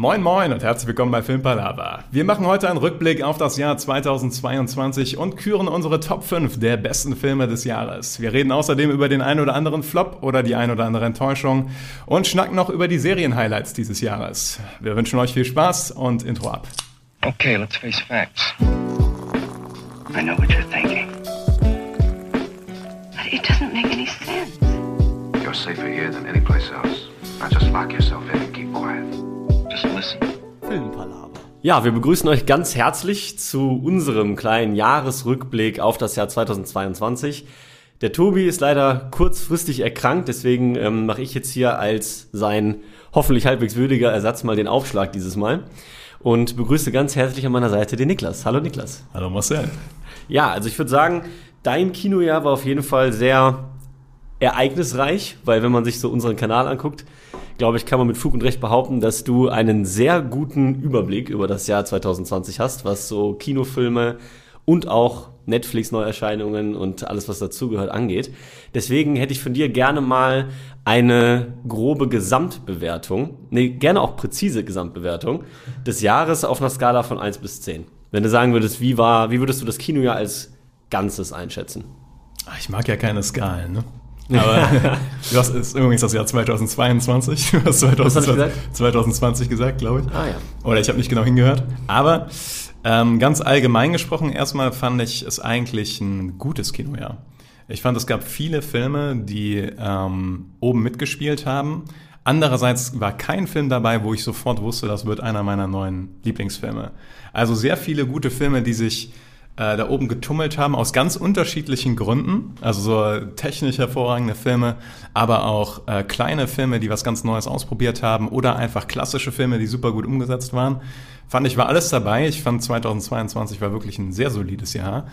Moin Moin und herzlich willkommen bei Filmpalava. Wir machen heute einen Rückblick auf das Jahr 2022 und küren unsere Top 5 der besten Filme des Jahres. Wir reden außerdem über den ein oder anderen Flop oder die ein oder andere Enttäuschung und schnacken noch über die Serien-Highlights dieses Jahres. Wir wünschen euch viel Spaß und Intro ab. Okay, let's face facts. I know what you're thinking. But it doesn't make any sense. You're safer here than any place else. Now just lock yourself in and keep quiet. Filmpalaver. Ja, wir begrüßen euch ganz herzlich zu unserem kleinen Jahresrückblick auf das Jahr 2022. Der Tobi ist leider kurzfristig erkrankt, deswegen ähm, mache ich jetzt hier als sein hoffentlich halbwegs würdiger Ersatz mal den Aufschlag dieses Mal und begrüße ganz herzlich an meiner Seite den Niklas. Hallo Niklas. Hallo Marcel. Ja, also ich würde sagen, dein Kinojahr war auf jeden Fall sehr ereignisreich, weil wenn man sich so unseren Kanal anguckt, glaube ich, kann man mit Fug und Recht behaupten, dass du einen sehr guten Überblick über das Jahr 2020 hast, was so Kinofilme und auch Netflix-Neuerscheinungen und alles, was dazugehört, angeht. Deswegen hätte ich von dir gerne mal eine grobe Gesamtbewertung, nee, gerne auch präzise Gesamtbewertung des Jahres auf einer Skala von 1 bis 10. Wenn du sagen würdest, wie war, wie würdest du das Kinojahr als Ganzes einschätzen? Ah, Ich mag ja keine Skalen, ne? Aber du hast ist übrigens das Jahr 2022. Du hast 2020, Was hab ich gesagt? 2020 gesagt, glaube ich. Ah ja. Oder ich habe nicht genau hingehört. Aber ähm, ganz allgemein gesprochen, erstmal fand ich es eigentlich ein gutes Kinojahr. Ich fand, es gab viele Filme, die ähm, oben mitgespielt haben. Andererseits war kein Film dabei, wo ich sofort wusste, das wird einer meiner neuen Lieblingsfilme. Also sehr viele gute Filme, die sich äh, da oben getummelt haben, aus ganz unterschiedlichen Gründen. Also so technisch hervorragende Filme, aber auch äh, kleine Filme, die was ganz Neues ausprobiert haben oder einfach klassische Filme, die super gut umgesetzt waren. Fand ich, war alles dabei. Ich fand 2022 war wirklich ein sehr solides Jahr.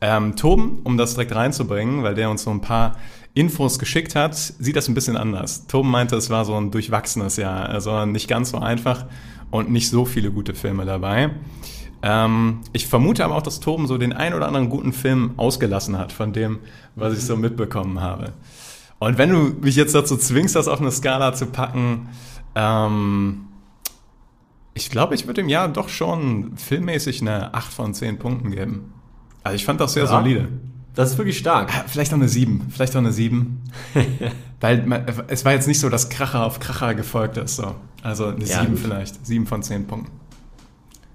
Ähm, Toben, um das direkt reinzubringen, weil der uns so ein paar Infos geschickt hat, sieht das ein bisschen anders. Toben meinte, es war so ein durchwachsenes Jahr, also nicht ganz so einfach und nicht so viele gute Filme dabei. Ähm, ich vermute aber auch, dass Toben so den ein oder anderen guten Film ausgelassen hat von dem, was ich so mitbekommen habe. Und wenn du mich jetzt dazu zwingst, das auf eine Skala zu packen, ähm, ich glaube, ich würde dem Jahr doch schon filmmäßig eine 8 von 10 Punkten geben. Also ich fand das sehr Ja. solide. Das ist wirklich stark. Ah, Vielleicht auch eine 7. Vielleicht auch eine 7. Weil man, es war jetzt nicht so, dass Kracher auf Kracher gefolgt ist. So. Also eine Ja, 7 gut. vielleicht. 7 von 10 Punkten.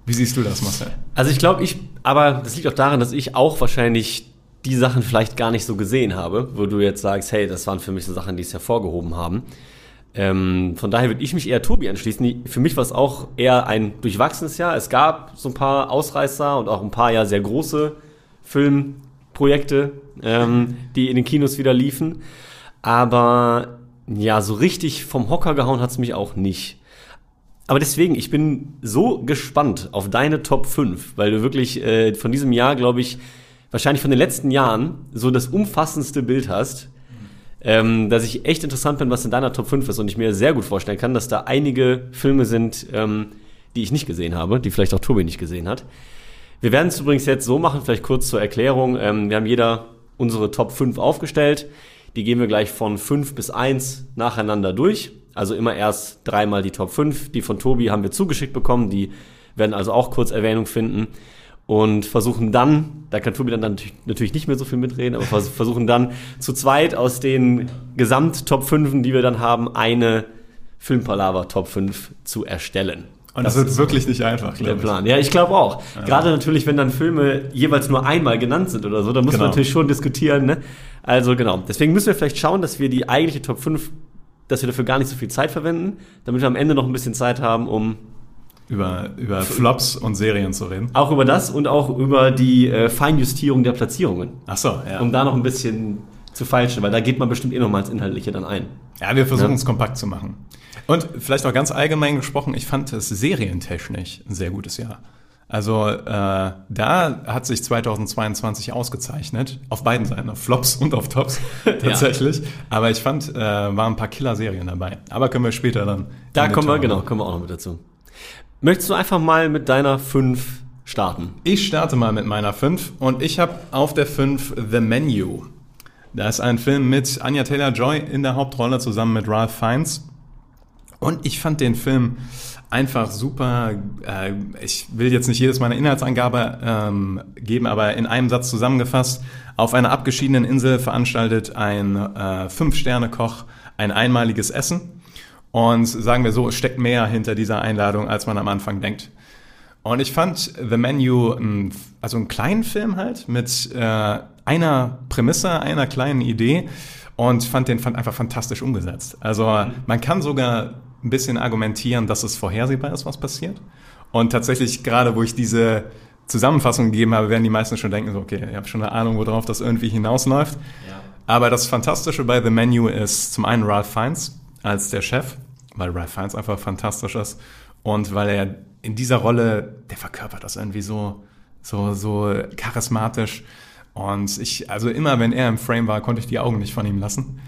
Wie siehst du das, Marcel? Also ich glaube, ich, aber das liegt auch daran, dass ich auch wahrscheinlich die Sachen vielleicht gar nicht so gesehen habe, wo du jetzt sagst, hey, das waren für mich so Sachen, die es hervorgehoben haben. Ähm, von daher würde ich mich eher Tobi anschließen. Für mich war es auch eher ein durchwachsenes Jahr. Es gab so ein paar Ausreißer und auch ein paar ja sehr große Filmprojekte, ähm, die in den Kinos wieder liefen. Aber ja, so richtig vom Hocker gehauen hat es mich auch nicht. Aber deswegen, ich bin so gespannt auf deine Top 5, weil du wirklich äh, von diesem Jahr, glaube ich, wahrscheinlich von den letzten Jahren so das umfassendste Bild hast, ähm, dass ich echt interessant bin, was in deiner Top 5 ist und ich mir sehr gut vorstellen kann, dass da einige Filme sind, ähm, die ich nicht gesehen habe, die vielleicht auch Tobi nicht gesehen hat. Wir werden es übrigens jetzt so machen, vielleicht kurz zur Erklärung. Ähm, wir haben jeder unsere Top 5 aufgestellt. Die gehen wir gleich von 5 bis 1 nacheinander durch. Also immer erst dreimal die Top 5. Die von Tobi haben wir zugeschickt bekommen. Die werden also auch kurz Erwähnung finden. Und versuchen dann, da kann Tobi dann natürlich- natürlich nicht mehr so viel mitreden, aber vers versuchen dann zu zweit aus den Gesamt-Top 5, die wir dann haben, eine Filmpalava Top 5 zu erstellen. Und das, wird wirklich nicht einfach, Der glaube ich. Plan. Ja, ich glaube auch. Gerade natürlich, wenn dann Filme jeweils nur einmal genannt sind oder so, dann muss Genau. man natürlich schon diskutieren. Ne? Also genau. Deswegen müssen wir vielleicht schauen, dass wir die eigentliche Top 5, dass wir dafür gar nicht so viel Zeit verwenden, damit wir am Ende noch ein bisschen Zeit haben, um Über, über Flops und Serien zu reden. auch über das und auch über die äh, Feinjustierung der Platzierungen, Ach so, ja. um da noch ein bisschen zu feilschen, weil da geht man bestimmt eh noch mal ins Inhaltliche dann ein. Ja, wir versuchen Ja. es kompakt zu machen. Und vielleicht auch ganz allgemein gesprochen, ich fand es serientechnisch ein sehr gutes Jahr. Also äh, da hat sich 2022 ausgezeichnet, auf beiden Seiten, auf Flops und auf Tops tatsächlich. Aber ich fand, äh, waren ein paar Killer-Serien dabei. Aber können wir später dann. Da kommen wir, genau, kommen wir auch noch mit dazu. Möchtest du einfach mal mit deiner 5 starten? Ich starte mal mit meiner 5 und ich habe auf der 5 The Menu. Da ist ein Film mit Anya Taylor-Joy in der Hauptrolle zusammen mit Ralph Fiennes. Und ich fand den Film einfach super. Äh, ich will jetzt nicht jedes Mal eine Inhaltsangabe ähm, geben, aber in einem Satz zusammengefasst. Auf einer abgeschiedenen Insel veranstaltet ein äh, Fünf-Sterne-Koch ein einmaliges Essen. Und sagen wir so, es steckt mehr hinter dieser Einladung, als man am Anfang denkt. Und ich fand The Menu, also einen kleinen Film halt, mit äh, einer Prämisse, einer kleinen Idee und fand den fand einfach fantastisch umgesetzt. Also man kann sogar ein bisschen argumentieren, dass es vorhersehbar ist, was passiert. Und tatsächlich, gerade wo ich diese Zusammenfassung gegeben habe, werden die meisten schon denken, so, okay, ich habe schon eine Ahnung, worauf das irgendwie hinausläuft. Ja. Aber das Fantastische bei The Menu ist zum einen Ralph Fiennes als der Chef, weil Ralph Fiennes einfach fantastisch ist und weil er in dieser Rolle, der verkörpert das irgendwie so, so, so charismatisch. Und ich, also immer wenn er im Frame war, konnte ich die Augen nicht von ihm lassen.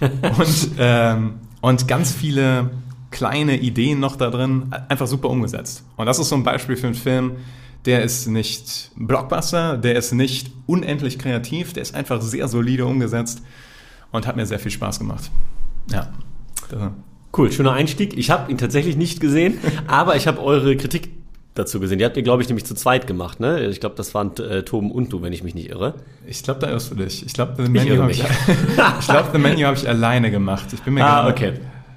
und, ähm, und ganz viele kleine Ideen noch da drin, einfach super umgesetzt. Und das ist so ein Beispiel für einen Film, der ist nicht Blockbuster, der ist nicht unendlich kreativ, der ist einfach sehr solide umgesetzt und hat mir sehr viel Spaß gemacht. Ja. Cool, schöner Einstieg. Ich habe ihn tatsächlich nicht gesehen, aber ich habe eure Kritik dazu gesehen. Die habt ihr, glaube ich, nämlich zu zweit gemacht, ne? Ich glaube, das waren äh, Toben und du, wenn ich mich nicht irre. Ich glaube, da irrst du dich. Ich glaube, The Menu habe ich, ich, glaub, The Menu hab ich alleine gemacht. Ich bin mir ah, okay.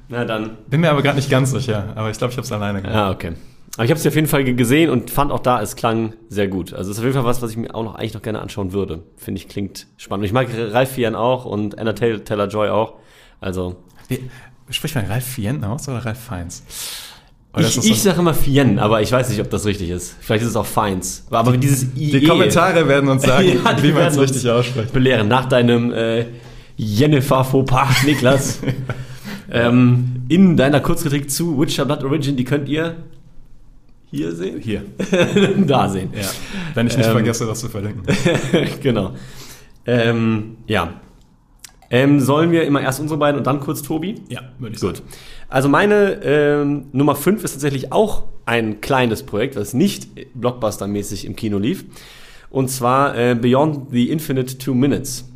Na dann. Bin mir aber gerade nicht ganz sicher, aber ich glaube, ich habe es alleine gemacht. Ah, okay. Aber ich habe es auf jeden Fall gesehen und fand auch da, es klang sehr gut. Also es ist auf jeden Fall was, was ich mir auch noch eigentlich noch gerne anschauen würde. Finde ich, klingt spannend. Ich mag Ralph Fiennes auch und Anna Taylor-Joy auch. Also... Wie, spricht man Ralph Fiennes aus oder Ralph Fiennes? Ich, ich sage immer Fien, aber ich weiß nicht, ob das richtig ist. Vielleicht ist es auch Feins. Aber die, dieses IE. Die Kommentare werden uns sagen, ja, wie man es richtig ausspricht. Belehren nach deinem äh, Jennifer Fauxpas, Niklas. ähm, in deiner Kurzkritik zu Witcher Blood Origin, die könnt ihr hier sehen? Hier. da sehen. Ja. Wenn ich nicht ähm, vergesse, das zu verlinken. genau. Ähm, ja. Ähm, sollen wir immer erst unsere beiden und dann kurz Tobi? Ja, würde ich Gut. sagen. Also meine ähm, Nummer 5 ist tatsächlich auch ein kleines Projekt, was nicht blockbustermäßig im Kino lief. Und zwar äh, Beyond the Infinite Two Minutes.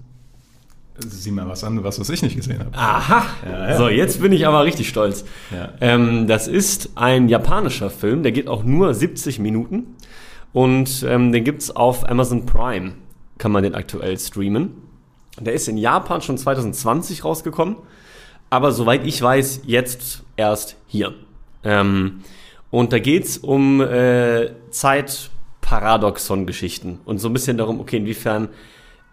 Sieh mal was an, was, was ich nicht gesehen habe. Aha! Ja, ja. So, jetzt bin ich aber richtig stolz. Ja. Ähm, das ist ein japanischer Film, der geht auch nur 70 Minuten. Und ähm, den gibt es auf Amazon Prime, kann man den aktuell streamen. Der ist in Japan schon 2020 rausgekommen, aber soweit ich weiß, jetzt erst hier. Ähm, und da geht's um äh, Zeitparadoxon-Geschichten und so ein bisschen darum, okay, inwiefern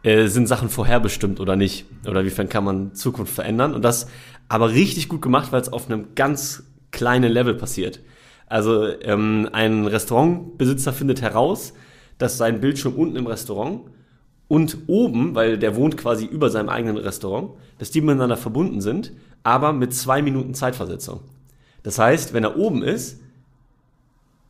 äh, sind Sachen vorherbestimmt oder nicht? Oder inwiefern kann man Zukunft verändern? Und das aber richtig gut gemacht, weil es auf einem ganz kleinen Level passiert. Also ähm, ein Restaurantbesitzer findet heraus, dass sein Bildschirm unten im Restaurant und oben, weil der wohnt quasi über seinem eigenen Restaurant, dass die miteinander verbunden sind, aber mit zwei Minuten Zeitversetzung. Das heißt, wenn er oben ist,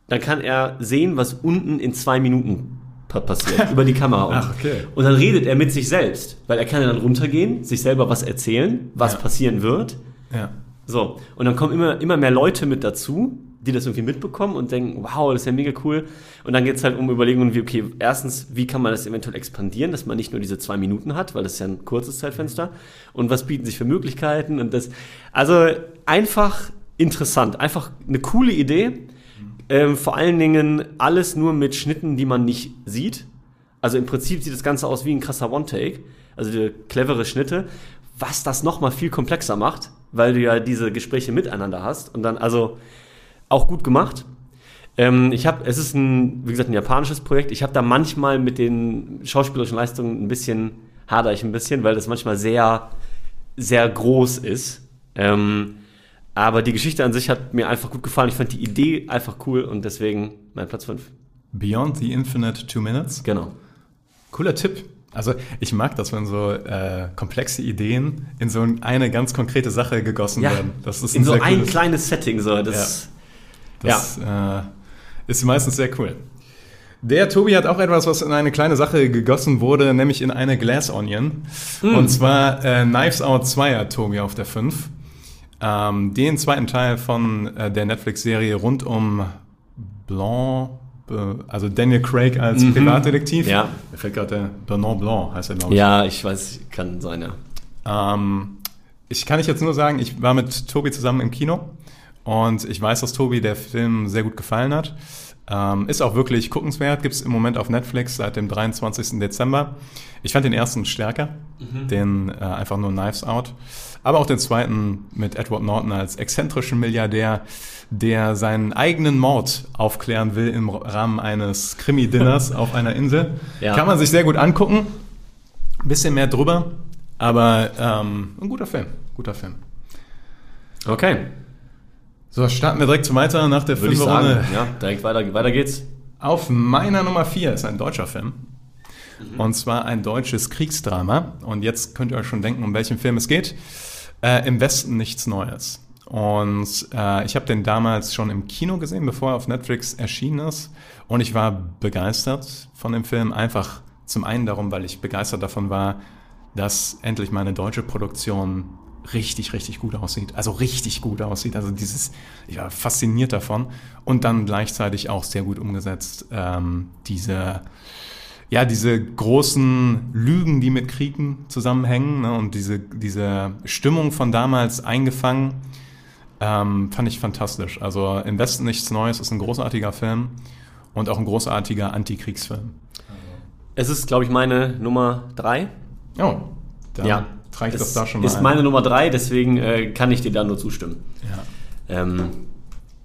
dann kann er sehen, was unten in zwei Minuten passiert, über die Kamera. Ach, okay. Und dann redet er mit sich selbst, weil er kann dann runtergehen, sich selber was erzählen, was ja. passieren wird. Ja. So, und dann kommen immer, immer mehr Leute mit dazu, die das irgendwie mitbekommen und denken, wow, das ist ja mega cool. Und dann geht es halt um Überlegungen wie, okay, erstens, wie kann man das eventuell expandieren, dass man nicht nur diese zwei Minuten hat, weil das ist ja ein kurzes Zeitfenster. Und was bieten sich für Möglichkeiten und das, also einfach interessant, einfach eine coole Idee. Ähm, vor allen Dingen alles nur mit Schnitten, die man nicht sieht. Also im Prinzip sieht das Ganze aus wie ein krasser One-Take. Also clevere Schnitte, was das nochmal viel komplexer macht, weil du ja diese Gespräche miteinander hast. Und dann, also auch gut gemacht. Ähm, ich habe, es ist ein, wie gesagt, ein japanisches Projekt. Ich habe da manchmal mit den schauspielerischen Leistungen ein bisschen, hader ich ein bisschen, weil das manchmal sehr, sehr groß ist. Ähm, aber die Geschichte an sich hat mir einfach gut gefallen. Ich fand die Idee einfach cool und deswegen mein Platz 5. Beyond the Infinite Two Minutes? Genau. Cooler Tipp. Also ich mag das, wenn so äh, komplexe Ideen in so eine ganz konkrete Sache gegossen ja, werden. Das ist in so ein kleines Setting so. Das, ja. Das äh, ist meistens sehr cool. Der Tobi hat auch etwas, was in eine kleine Sache gegossen wurde, nämlich in eine Glass Onion. Mm. Und zwar äh, Knives Out 2 hat Tobi auf der 5. Ähm, den zweiten Teil von äh, der Netflix-Serie rund um Blanc, also Daniel Craig als mhm. Privatdetektiv. Ja. Mir fällt gerade der Bernard Blanc, heißt er, glaube ich. Ja, ich weiß, kann sein, ja. Ähm, ich kann ich jetzt nur sagen, ich war mit Tobi zusammen im Kino Und ich weiß, dass Tobi der Film sehr gut gefallen hat. Ähm, ist auch wirklich guckenswert, gibt es im Moment auf Netflix seit dem 23. Dezember. Ich fand den ersten stärker, den äh, einfach nur Knives Out. Aber auch den zweiten mit Edward Norton als exzentrischen Milliardär, der seinen eigenen Mord aufklären will im Rahmen eines Krimi-Dinners auf einer Insel. Ja. Kann man sich sehr gut angucken. Ein bisschen mehr drüber, aber ähm, ein guter Film. Guter Film. Okay, So, starten wir direkt weiter nach der würde ich sagen. Fünferrunde. Ja, direkt weiter, weiter geht's. Auf meiner Nummer 4 ist ein deutscher Film. Und zwar ein deutsches Kriegsdrama. Und jetzt könnt ihr euch schon denken, um welchen Film es geht. Äh, Im Westen nichts Neues. Und äh, ich habe den damals schon im Kino gesehen, bevor er auf Netflix erschienen ist. Und ich war begeistert von dem Film. Einfach zum einen darum, weil ich begeistert davon war, dass endlich mal eine deutsche Produktion richtig, richtig gut aussieht. Also richtig gut aussieht. Also dieses, ich war fasziniert davon. Und dann gleichzeitig auch sehr gut umgesetzt. Ähm, diese, ja, diese großen Lügen, die mit Kriegen zusammenhängen ne, und diese, diese Stimmung von damals eingefangen, ähm, fand ich fantastisch. Also im Westen nichts Neues ist ein großartiger Film und auch ein großartiger Antikriegsfilm. Es ist, glaube ich, meine Nummer drei. Oh, dann ja, es das da schon mal ist ein. meine Nummer drei, deswegen äh, kann ich dir da nur zustimmen. Ja. Ähm,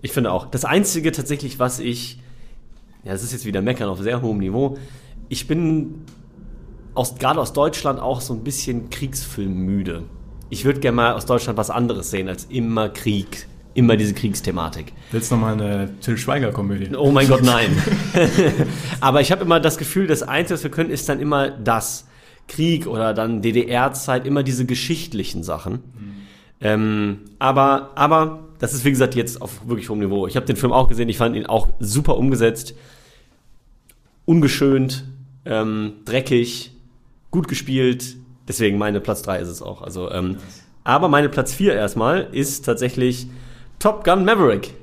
ich finde auch. Das Einzige tatsächlich, was ich, ja, das ist jetzt wieder Meckern auf sehr hohem Niveau, ich bin aus, gerade aus Deutschland auch so ein bisschen kriegsfilmmüde. Ich würde gerne mal aus Deutschland was anderes sehen als immer Krieg, immer diese Kriegsthematik. Willst du noch mal eine Till Schweiger-Komödie? Oh mein Gott, nein. Aber ich habe immer das Gefühl, das Einzige, was wir können, ist dann immer das. Krieg oder dann DDR-Zeit, immer diese geschichtlichen Sachen. Ähm, aber, aber das ist, wie gesagt, jetzt auf wirklich hohem Niveau. Ich habe den Film auch gesehen, ich fand ihn auch super umgesetzt. Ungeschönt, ähm, dreckig, gut gespielt. Deswegen meine Platz 3 ist es auch. Also, ähm, aber meine Platz 4 erstmal ist tatsächlich Top Gun Maverick.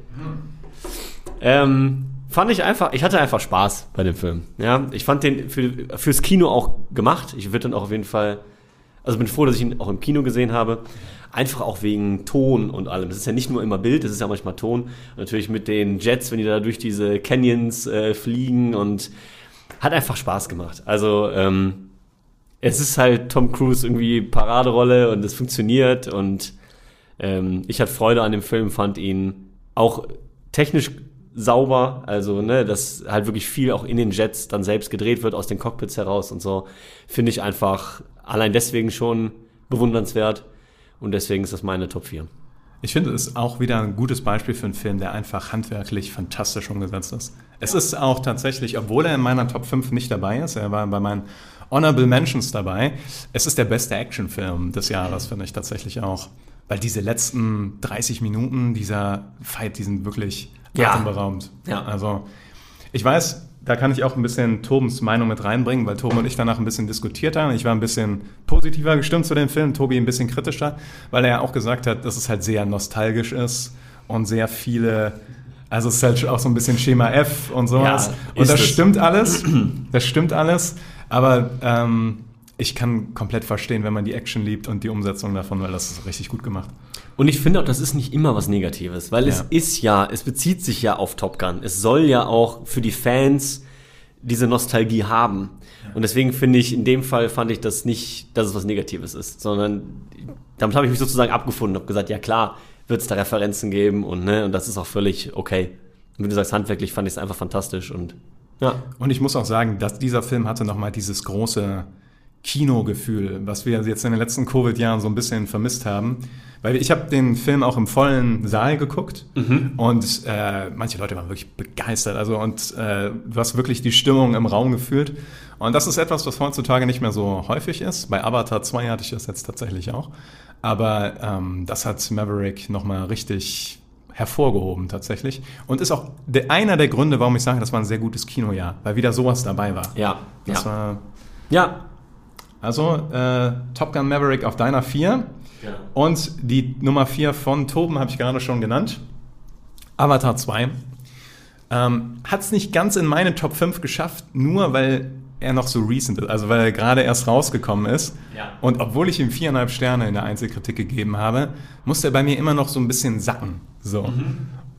Ähm, fand ich einfach, ich hatte einfach Spaß bei dem Film. Ja, ich fand den für, fürs Kino auch gemacht. Ich würde dann auch auf jeden Fall, also bin froh, dass ich ihn auch im Kino gesehen habe. Einfach auch wegen Ton und allem. Das ist ja nicht nur immer Bild, das ist ja manchmal Ton. Natürlich mit den Jets, wenn die da durch diese Canyons äh, fliegen und hat einfach Spaß gemacht. Also, ähm, es ist halt Tom Cruise irgendwie Paraderolle und es funktioniert und ähm, ich hatte Freude an dem Film, fand ihn auch technisch sauber, also ne, dass halt wirklich viel auch in den Jets dann selbst gedreht wird aus den Cockpits heraus und so, finde ich einfach allein deswegen schon bewundernswert und deswegen ist das meine Top 4. Ich finde es auch wieder ein gutes Beispiel für einen Film, der einfach handwerklich fantastisch umgesetzt ist. Es ist auch tatsächlich, obwohl er in meiner Top 5 nicht dabei ist, er war bei meinen Honorable Mentions dabei, es ist der beste Actionfilm des Jahres, finde ich tatsächlich auch. Weil diese letzten 30 Minuten dieser Fight, die sind wirklich Ja. atemberaubend. Ja. Also, ich weiß, da kann ich auch ein bisschen Tobens Meinung mit reinbringen, weil Tobi und ich danach ein bisschen diskutiert haben. Ich war ein bisschen positiver gestimmt zu dem Film, Tobi ein bisschen kritischer, weil er ja auch gesagt hat, dass es halt sehr nostalgisch ist und sehr viele, also es ist halt auch so ein bisschen Schema F und sowas. Ja, und das es. stimmt alles, das stimmt alles, aber ähm, ich kann komplett verstehen, wenn man die Action liebt und die Umsetzung davon, weil das ist richtig gut gemacht. Und ich finde auch, das ist nicht immer was Negatives, weil es Ja. ist ja, es bezieht sich ja auf Top Gun. Es soll ja auch für die Fans diese Nostalgie haben. Und deswegen finde ich, in dem Fall fand ich das nicht, dass es was Negatives ist, sondern damit habe ich mich sozusagen abgefunden, habe gesagt, ja klar, wird es da Referenzen geben und ne, und das ist auch völlig okay. Und wie du sagst, handwerklich fand ich es einfach fantastisch und ja. Und ich muss auch sagen, dass dieser Film hatte nochmal dieses große Kinogefühl, was wir jetzt in den letzten Covid-Jahren so ein bisschen vermisst haben. Weil ich habe den Film auch im vollen Saal geguckt und äh, manche Leute waren wirklich begeistert. Also und äh, du hast wirklich die Stimmung im Raum gefühlt. Und das ist etwas, was heutzutage nicht mehr so häufig ist. Bei Avatar 2 hatte ich das jetzt tatsächlich auch. Aber ähm, das hat Maverick nochmal richtig hervorgehoben tatsächlich. Und ist auch der, einer der Gründe, warum ich sage, das war ein sehr gutes Kinojahr, weil wieder sowas dabei war. Ja, Das ja. war ja. Also äh, Top Gun Maverick auf deiner 4. Ja. Und die Nummer 4 von Toben habe ich gerade schon genannt. Avatar 2. Ähm, Hat es nicht ganz in meine Top 5 geschafft, nur weil er noch so recent ist, also weil er gerade erst rausgekommen ist. Ja. Und obwohl ich ihm viereinhalb Sterne in der Einzelkritik gegeben habe, musste er bei mir immer noch so ein bisschen sacken. So.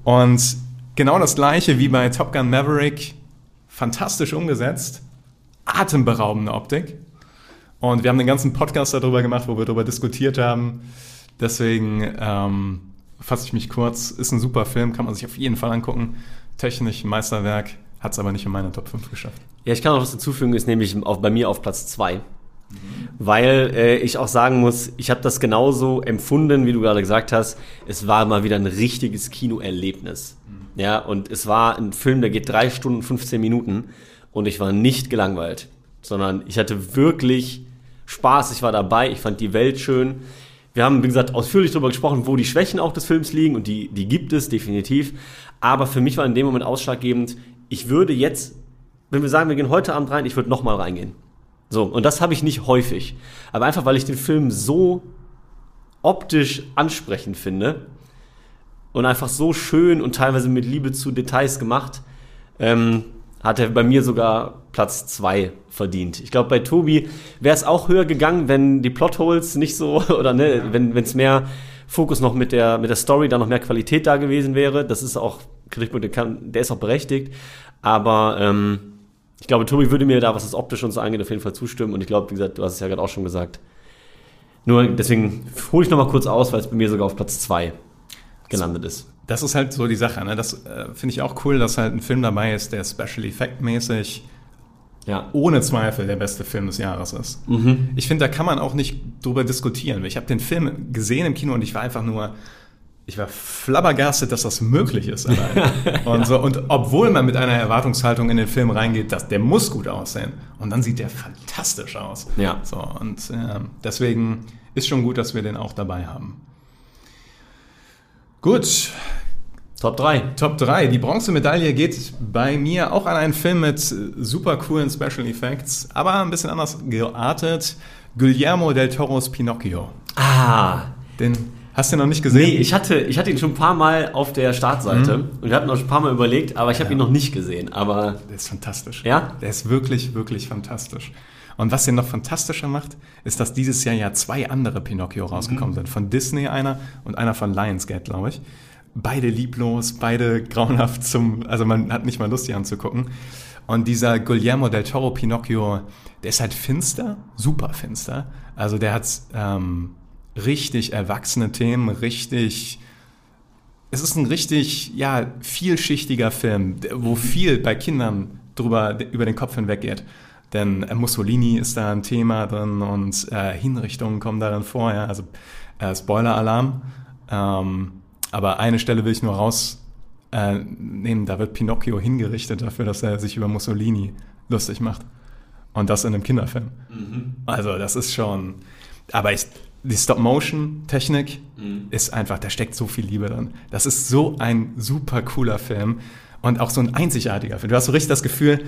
Und genau das gleiche wie bei Top Gun Maverick, fantastisch umgesetzt, atemberaubende Optik. Und wir haben den ganzen Podcast darüber gemacht, wo wir darüber diskutiert haben. Deswegen ähm, fasse ich mich kurz. Ist ein super Film, kann man sich auf jeden Fall angucken. Technisch ein Meisterwerk, hat es aber nicht in meine Top 5 geschafft. Ja, ich kann noch was dazufügen, ist nämlich auf, bei mir auf Platz zwei, Weil äh, ich auch sagen muss, ich habe das genauso empfunden, wie du gerade gesagt hast. Es war mal wieder ein richtiges Kinoerlebnis. Ja, und es war ein Film, der geht drei Stunden, 15 Minuten und ich war nicht gelangweilt, sondern ich hatte wirklich Spaß, ich war dabei, ich fand die Welt schön. Wir haben, wie gesagt, ausführlich darüber gesprochen, wo die Schwächen auch des Films liegen und die, die gibt es definitiv. Aber für mich war in dem Moment ausschlaggebend, ich würde jetzt, wenn wir sagen, wir gehen heute Abend rein, ich würde nochmal reingehen. So, und das habe ich nicht häufig. Aber einfach, weil ich den Film so optisch ansprechend finde und einfach so schön und teilweise mit Liebe zu Details gemacht, ähm, hat er bei mir sogar Platz zwei verdient. Ich glaube, bei Tobi wäre es auch höher gegangen, wenn die Plotholes nicht so, oder ne, wenn es mehr Fokus noch mit der, mit der Story, da noch mehr Qualität da gewesen wäre. Das ist auch, Kritikpunkt, der, ist auch berechtigt. Aber ähm, ich glaube, Tobi würde mir da, was das optisch und so angeht, auf jeden Fall zustimmen. Und ich glaube, wie gesagt, du hast es ja gerade auch schon gesagt. Nur deswegen hole ich noch mal kurz aus, weil es bei mir sogar auf Platz zwei gelandet ist. Das ist halt so die Sache. Ne? Das äh, finde ich auch cool, dass halt ein Film dabei ist, der Special Effect mäßig Ja. ohne Zweifel der beste Film des Jahres ist. Ich finde, da kann man auch nicht drüber diskutieren. Ich habe den Film gesehen im Kino und ich war einfach nur, ich war flabbergastet, dass das möglich ist. allein. und, so, und obwohl man mit einer Erwartungshaltung in den Film reingeht, dass der muss gut aussehen. Und dann sieht der fantastisch aus. Ja. So, und äh, deswegen ist schon gut, dass wir den auch dabei haben. Gut, Top 3. Top 3. Die Bronzemedaille geht bei mir auch an einen Film mit super coolen Special Effects, aber ein bisschen anders geartet. Guillermo del Toros Pinocchio. Ah. Den hast du noch nicht gesehen? Nee, ich hatte, ich hatte ihn schon ein paar Mal auf der Startseite und wir hatten noch ein paar Mal überlegt, aber ich habe ihn noch nicht gesehen. Aber Der ist fantastisch. Ja? Der ist wirklich, wirklich fantastisch. Und was den noch fantastischer macht, ist, dass dieses Jahr ja zwei andere Pinocchio rausgekommen sind. Von Disney einer und einer von Lionsgate, glaube ich. Beide lieblos, beide grauenhaft zum, also man hat nicht mal Lust, die anzugucken. Und dieser Guillermo del Toro Pinocchio, der ist halt finster, super finster. Also der hat ähm, richtig erwachsene Themen, richtig es ist ein richtig, ja, vielschichtiger Film, wo viel bei Kindern drüber, über den Kopf hinweggeht. Denn äh, Mussolini ist da ein Thema drin und äh, Hinrichtungen kommen darin vor, ja, also äh, Spoiler-Alarm. Ähm, aber eine Stelle will ich nur rausnehmen, äh, da wird Pinocchio hingerichtet dafür, dass er sich über Mussolini lustig macht. Und das in einem Kinderfilm. Also das ist schon, aber ich, die Stop-Motion-Technik ist einfach, da steckt so viel Liebe drin. Das ist so ein super cooler Film und auch so ein einzigartiger Film. Du hast so richtig das Gefühl,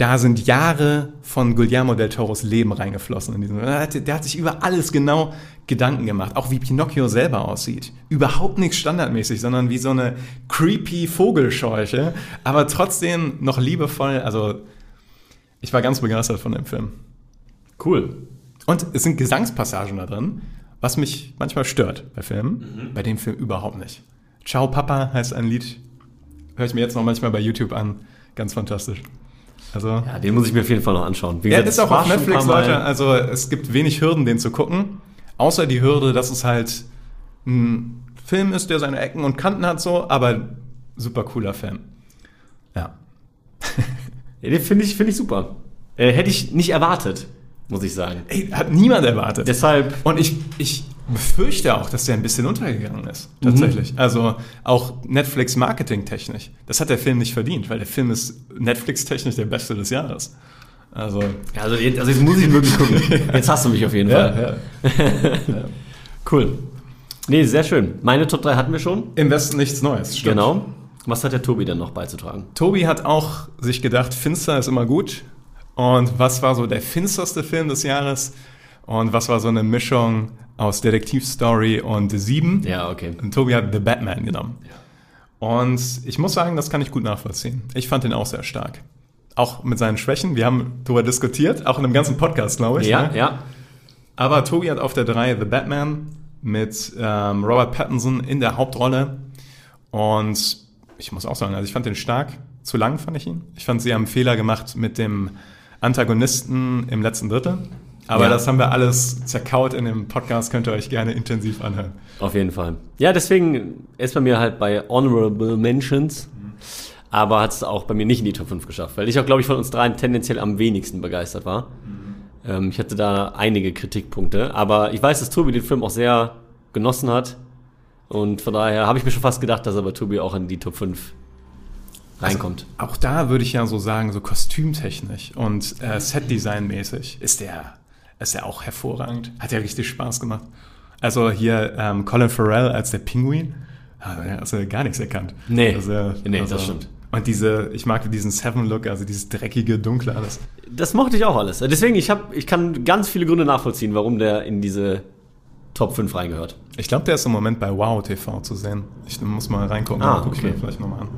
da sind Jahre von Guillermo del Toros Leben reingeflossen. In diesen, der, hat, der hat sich über alles genau Gedanken gemacht, auch wie Pinocchio selber aussieht. Überhaupt nichts standardmäßig, sondern wie so eine creepy Vogelscheuche, aber trotzdem noch liebevoll. Also ich war ganz begeistert von dem Film. cool. Und es sind Gesangspassagen da drin, was mich manchmal stört bei Filmen. Bei dem Film überhaupt nicht. Ciao Papa heißt ein Lied, höre ich mir jetzt noch manchmal bei YouTube an. Ganz fantastisch. Also, Ja, den muss ich mir auf jeden Fall noch anschauen. Wie ja, gesagt, ist es auch auf Netflix, Leute. Also es gibt wenig Hürden, den zu gucken. Außer die Hürde, dass es halt ein Film ist, der seine Ecken und Kanten hat, so, aber super cooler Film. Ja. Ja, den finde ich, finde ich super. Äh, hätte ich nicht erwartet, muss ich sagen. Ey, hat niemand erwartet. Deshalb, Und ich, ich befürchte auch, dass der ein bisschen untergegangen ist. Tatsächlich. Also auch Netflix marketingtechnisch. Das hat der Film nicht verdient, weil der Film ist Netflix-technisch der beste des Jahres. Also. ja, also, jetzt, also jetzt muss ich wirklich gucken. Jetzt hast du mich auf jeden Fall. Cool. Nee, sehr schön. Meine Top 3 hatten wir schon. Im Westen nichts Neues. stimmt. Genau. Was hat der Tobi denn noch beizutragen? Tobi hat auch sich gedacht, finster ist immer gut. Und was war so der finsterste Film des Jahres? Und was war so eine Mischung aus Detektivstory und Sieben? Ja, okay. Und Tobi hat The Batman genommen. Und ich muss sagen, das kann ich gut nachvollziehen. Ich fand den auch sehr stark. auch mit seinen Schwächen. Wir haben darüber diskutiert, auch in einem ganzen Podcast, glaube ich. Ja, ne? ja. Aber Tobi hat auf der 3 The Batman mit ähm, Robert Pattinson in der Hauptrolle. Und ich muss auch sagen, also ich fand den stark. Zu lang fand ich ihn. Ich fand, sie haben einen Fehler gemacht mit dem Antagonisten im letzten Drittel. Aber Ja. das haben wir alles zerkaut in dem Podcast, könnt ihr euch gerne intensiv anhören. Auf jeden Fall. Ja, deswegen ist bei mir halt bei Honorable Mentions, aber hat es auch bei mir nicht in die Top 5 geschafft, weil ich auch, glaube ich, von uns dreien tendenziell am wenigsten begeistert war. Ähm, ich hatte da einige Kritikpunkte, aber ich weiß, dass Tobi den Film auch sehr genossen hat und von daher habe ich mir schon fast gedacht, dass er bei Tobi auch in die Top 5 reinkommt. Auch da würde ich ja so sagen, so kostümtechnisch und äh, Setdesign-mäßig ist der, ist der auch hervorragend. Hat ja richtig Spaß gemacht. Also hier ähm, Colin Farrell als der Pinguin, hast du gar nichts erkannt. Nee. also, Nee, das stimmt. Und diese, ich mag diesen Seven-Look, also dieses dreckige, dunkle alles. Das mochte ich auch alles. Deswegen, ich, hab, ich kann ganz viele Gründe nachvollziehen, warum der in diese Top 5 reingehört. Ich glaube, der ist im Moment bei Wow TV zu sehen. Ich muss mal reingucken, Ah, gucke ich okay. mir vielleicht nochmal an.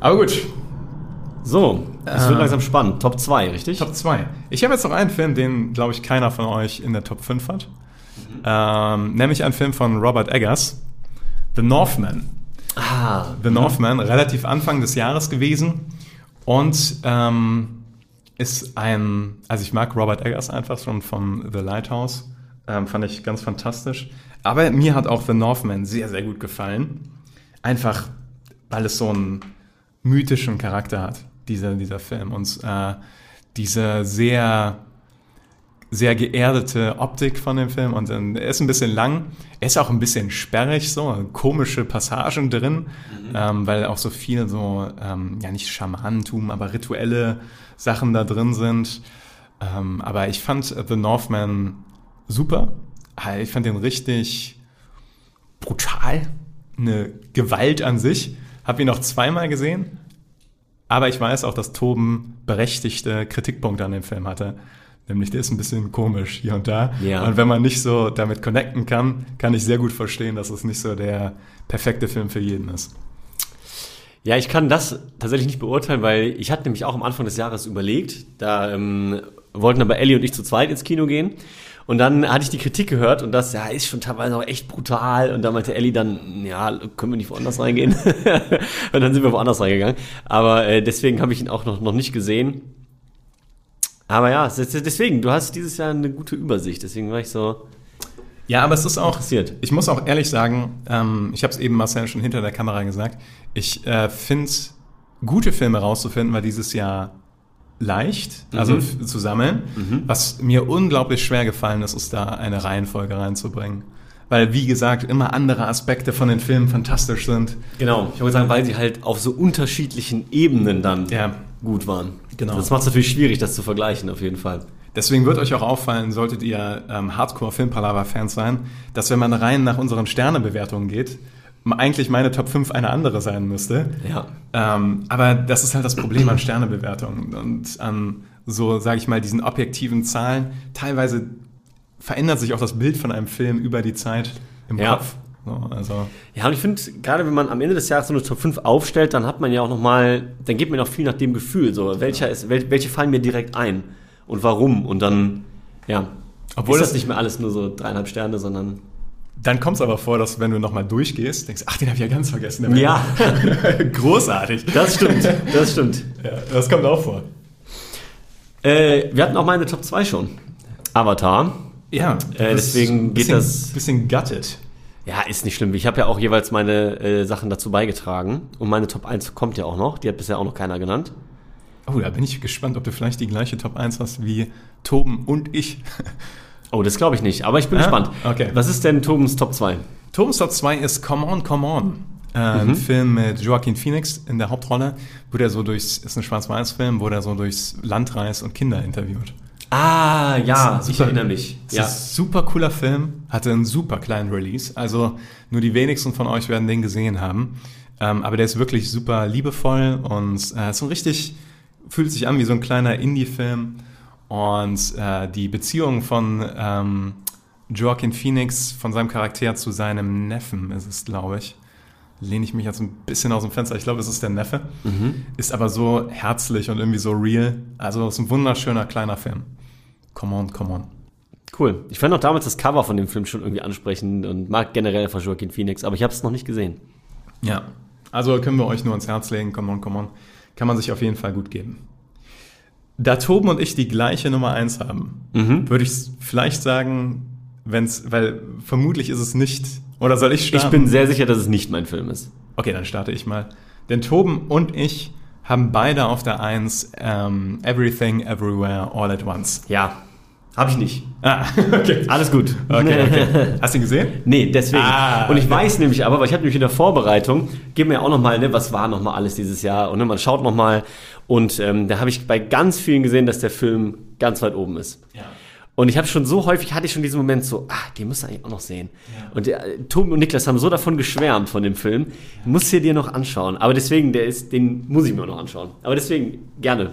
Aber gut, So, es wird Ähm, langsam spannend. Top 2, richtig? Top 2. Ich habe jetzt noch einen Film, den, glaube ich, keiner von euch in der Top 5 hat. Ähm, nämlich einen Film von Robert Eggers, The Northman. Ah, The Northman, relativ Anfang des Jahres gewesen. Und ähm, ist ein, also ich mag Robert Eggers einfach schon von The Lighthouse. Ähm, fand ich ganz fantastisch. Aber mir hat auch The Northman sehr, sehr gut gefallen. Einfach, weil es so einen mythischen Charakter hat, dieser, dieser Film. Und äh, diese sehr, sehr geerdete Optik von dem Film. Und ähm, er ist ein bisschen lang. Er ist auch ein bisschen sperrig, so komische Passagen drin, ähm, weil auch so viel so, ähm, ja nicht Schamanentum, aber rituelle Sachen da drin sind. Ähm, aber ich fand äh, The Northman super. Ah, Ich fand den richtig brutal. Eine Gewalt an sich. Hab ihn noch zweimal gesehen. Aber ich weiß auch, dass Toben berechtigte Kritikpunkte an dem Film hatte. Nämlich, der ist ein bisschen komisch hier und da. Ja. Und wenn man nicht so damit connecten kann, kann ich sehr gut verstehen, dass es nicht so der perfekte Film für jeden ist. Ja, ich kann das tatsächlich nicht beurteilen, weil ich hatte nämlich auch am Anfang des Jahres überlegt, da ähm, wollten aber Ellie und ich zu zweit ins Kino gehen. Und dann hatte ich die Kritik gehört und das ja, ist schon teilweise auch echt brutal. Und da meinte Ellie dann, ja, können wir nicht woanders reingehen? und dann sind wir woanders reingegangen. Aber äh, deswegen habe ich ihn auch noch, noch nicht gesehen. Aber ja, deswegen, du hast dieses Jahr eine gute Übersicht. Deswegen war ich so Ja, aber es ist auch, interessiert. ich muss auch ehrlich sagen, ähm, ich habe es eben Marcel schon hinter der Kamera gesagt, ich äh, finde gute Filme rauszufinden war dieses Jahr leicht, also f- zu sammeln. Was mir unglaublich schwer gefallen ist, ist da eine Reihenfolge reinzubringen. Weil, wie gesagt, immer andere Aspekte von den Filmen fantastisch sind. Genau, ich wollte sagen, weil sie halt auf so unterschiedlichen Ebenen dann Ja. gut waren. Genau. Das macht es natürlich schwierig, das zu vergleichen, auf jeden Fall. Deswegen wird euch auch auffallen, solltet ihr ähm, Hardcore-Filmpalava-Fans sein, dass wenn man rein nach unseren Sternebewertungen geht, eigentlich meine Top 5 eine andere sein müsste. Ja. Ähm, aber das ist halt das Problem an Sternebewertungen und an so, sage ich mal, diesen objektiven Zahlen. Teilweise verändert sich auch das Bild von einem Film über die Zeit im Ja. Kopf. So, also, Ja, und ich finde, gerade wenn man am Ende des Jahres so eine Top 5 aufstellt, dann hat man ja auch nochmal, dann geht man auch viel nach dem Gefühl, so, welcher ist, wel, welche fallen mir direkt ein und warum und dann, ja, Obwohl ist das das- nicht mehr alles nur so dreieinhalb Sterne, sondern, dann kommt es aber vor, dass wenn du nochmal durchgehst, denkst, ach, den habe ich ja ganz vergessen. Ja. Großartig. das stimmt, das stimmt. Ja, das kommt auch vor. Äh, wir hatten auch meine Top 2 schon. Avatar. Ja, Äh, deswegen ein geht bisschen, das- Bisschen gutted. Ja, ist nicht schlimm. Ich habe ja auch jeweils meine äh, Sachen dazu beigetragen. Und meine Top 1 kommt ja auch noch. Die hat bisher auch noch keiner genannt. Oh, da bin ich gespannt, ob du vielleicht die gleiche Top 1 hast wie Toben und ich. Oh, das glaube ich nicht. Aber ich bin Ah, gespannt. okay. Was ist denn Tobens Top 2? Tobens Top 2 ist Come On, Come On. Ein Mhm. Film mit Joaquin Phoenix in der Hauptrolle, wo der so durchs, ist ein Schwarz-Weiß-Film, wo der so durchs Land reist und Kinder interviewt. Ah, ja, ist ich super- erinnere mich. Das ist ein super cooler Film, hatte einen super kleinen Release. Also nur die wenigsten von euch werden den gesehen haben. Ähm, aber der ist wirklich super liebevoll und äh, so richtig, fühlt sich an wie so ein kleiner Indie-Film. Und äh, die Beziehung von ähm, Joaquin Phoenix, von seinem Charakter zu seinem Neffen ist es, glaube ich. lehne ich mich jetzt ein bisschen aus dem Fenster. Ich glaube, es ist der Neffe. Ist aber so herzlich und irgendwie so real. Also es ist ein wunderschöner kleiner Film. Come on, come on. Cool. Ich fand auch damals das Cover von dem Film schon irgendwie ansprechend und mag generell einfach Joaquin Phoenix, aber ich habe es noch nicht gesehen. Ja, also können wir euch nur ans Herz legen. Come on, come on. Kann man sich auf jeden Fall gut geben. Da Toben und ich die gleiche Nummer 1 haben, würde ich vielleicht sagen, wenn's, weil vermutlich ist es nicht. Oder soll ich starten? Ich bin sehr sicher, dass es nicht mein Film ist. Okay, dann starte ich mal. Denn Toben und ich haben beide auf der 1 ähm, Everything, Everywhere, All at Once. Ja, habe ich nicht. Ah, okay. Alles gut. Okay, okay. Hast du ihn gesehen? Nee, deswegen. Ah, und ich okay. weiß nämlich aber, weil ich habe nämlich in der Vorbereitung, gib mir auch nochmal, ne, was war nochmal alles dieses Jahr und ne, man schaut nochmal und ähm, da habe ich bei ganz vielen gesehen, dass der Film ganz weit oben ist. Ja. Und ich habe schon so häufig, hatte ich schon diesen Moment so, ah, den musst du eigentlich auch noch sehen. Und der, Tobi und Niklas haben so davon geschwärmt von dem Film, musst du dir noch anschauen. Aber deswegen, der ist, den muss ich mir auch noch anschauen. Aber deswegen, gerne.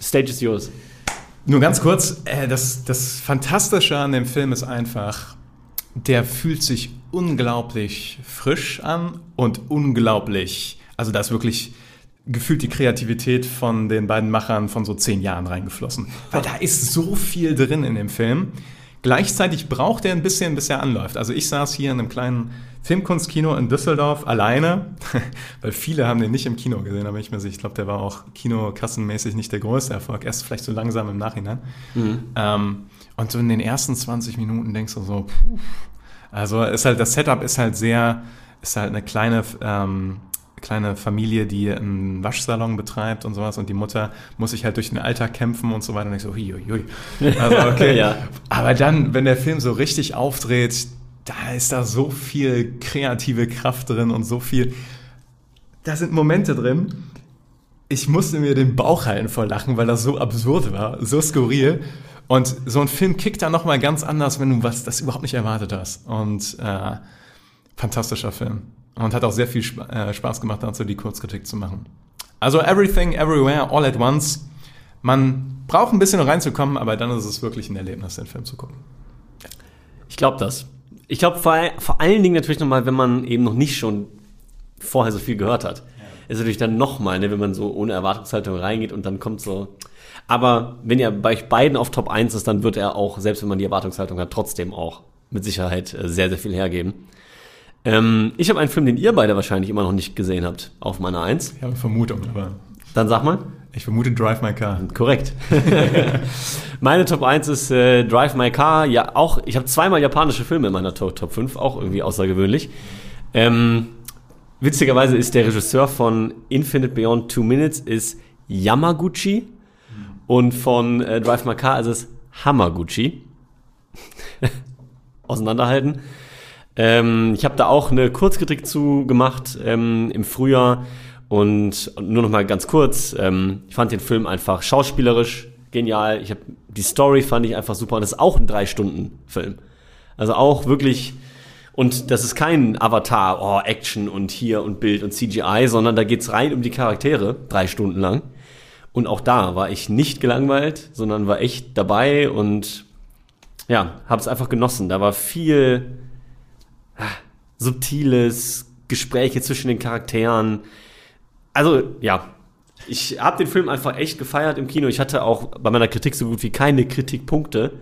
Stage is yours. Nur ganz kurz, äh, das, das Fantastische an dem Film ist einfach, der fühlt sich unglaublich frisch an und unglaublich, also da ist wirklich gefühlt die Kreativität von den beiden Machern von so zehn Jahren reingeflossen. Weil da ist so viel drin in dem Film. Gleichzeitig braucht er ein bisschen, bis er anläuft. Also ich saß hier in einem kleinen Filmkunstkino in Düsseldorf alleine, weil viele haben den nicht im Kino gesehen, aber ich mir sicher, ich glaube, der war auch kinokassenmäßig nicht der größte Erfolg, erst vielleicht so langsam im Nachhinein. Ähm, und so in den ersten 20 Minuten denkst du so, puh. also ist halt, das Setup ist halt sehr, ist halt eine kleine, ähm, kleine Familie, die einen Waschsalon betreibt und sowas und die Mutter muss sich halt durch den Alltag kämpfen und so weiter und ich so, hui, hui, hui. Also okay. Ja. Aber dann, wenn der Film so richtig aufdreht, da ist da so viel kreative Kraft drin und so viel, da sind Momente drin, ich musste mir den Bauch halten vor Lachen, weil das so absurd war, so skurril. Und so ein Film kickt dann nochmal ganz anders, wenn du was das überhaupt nicht erwartet hast. Und äh, fantastischer Film. Und hat auch sehr viel Sp äh, Spaß gemacht, dazu die Kurzkritik zu machen. Also Everything, Everywhere, All at Once. Man braucht ein bisschen reinzukommen, aber dann ist es wirklich ein Erlebnis, den Film zu gucken. Ich glaube das. Ich glaube vor, vor allen Dingen natürlich nochmal, wenn man eben noch nicht schon vorher so viel gehört hat. Ist natürlich dann nochmal, ne, wenn man so ohne Erwartungshaltung reingeht und dann kommt so. Aber wenn er bei euch beiden auf Top 1 ist, dann wird er auch, selbst wenn man die Erwartungshaltung hat, trotzdem auch mit Sicherheit äh, sehr, sehr viel hergeben. Ähm, ich habe einen Film, den ihr beide wahrscheinlich immer noch nicht gesehen habt, auf meiner 1. Ich habe eine Vermutung, aber Dann sag mal. Ich vermute Drive My Car. Korrekt. Meine Top 1 ist äh, Drive My Car. Ja, auch, ich habe zweimal japanische Filme in meiner Top, Top 5, auch irgendwie außergewöhnlich. Ähm, witzigerweise ist der Regisseur von Infinite Beyond Two Minutes ist Yamaguchi und von äh, Drive My Car ist es Hamaguchi. Auseinanderhalten. Ähm, ich habe da auch eine Kurzkritik zu gemacht ähm, im Frühjahr und nur noch mal ganz kurz. Ähm, ich fand den Film einfach schauspielerisch genial. Ich habe die Story fand ich einfach super und das ist auch ein drei Stunden Film. Also auch wirklich und das ist kein Avatar, oh Action und hier und Bild und CGI, sondern da geht's rein um die Charaktere drei Stunden lang. Und auch da war ich nicht gelangweilt, sondern war echt dabei und ja, habe es einfach genossen. Da war viel ah, subtiles Gespräche zwischen den Charakteren. Also ja, ich habe den Film einfach echt gefeiert im Kino. Ich hatte auch bei meiner Kritik so gut wie keine Kritikpunkte,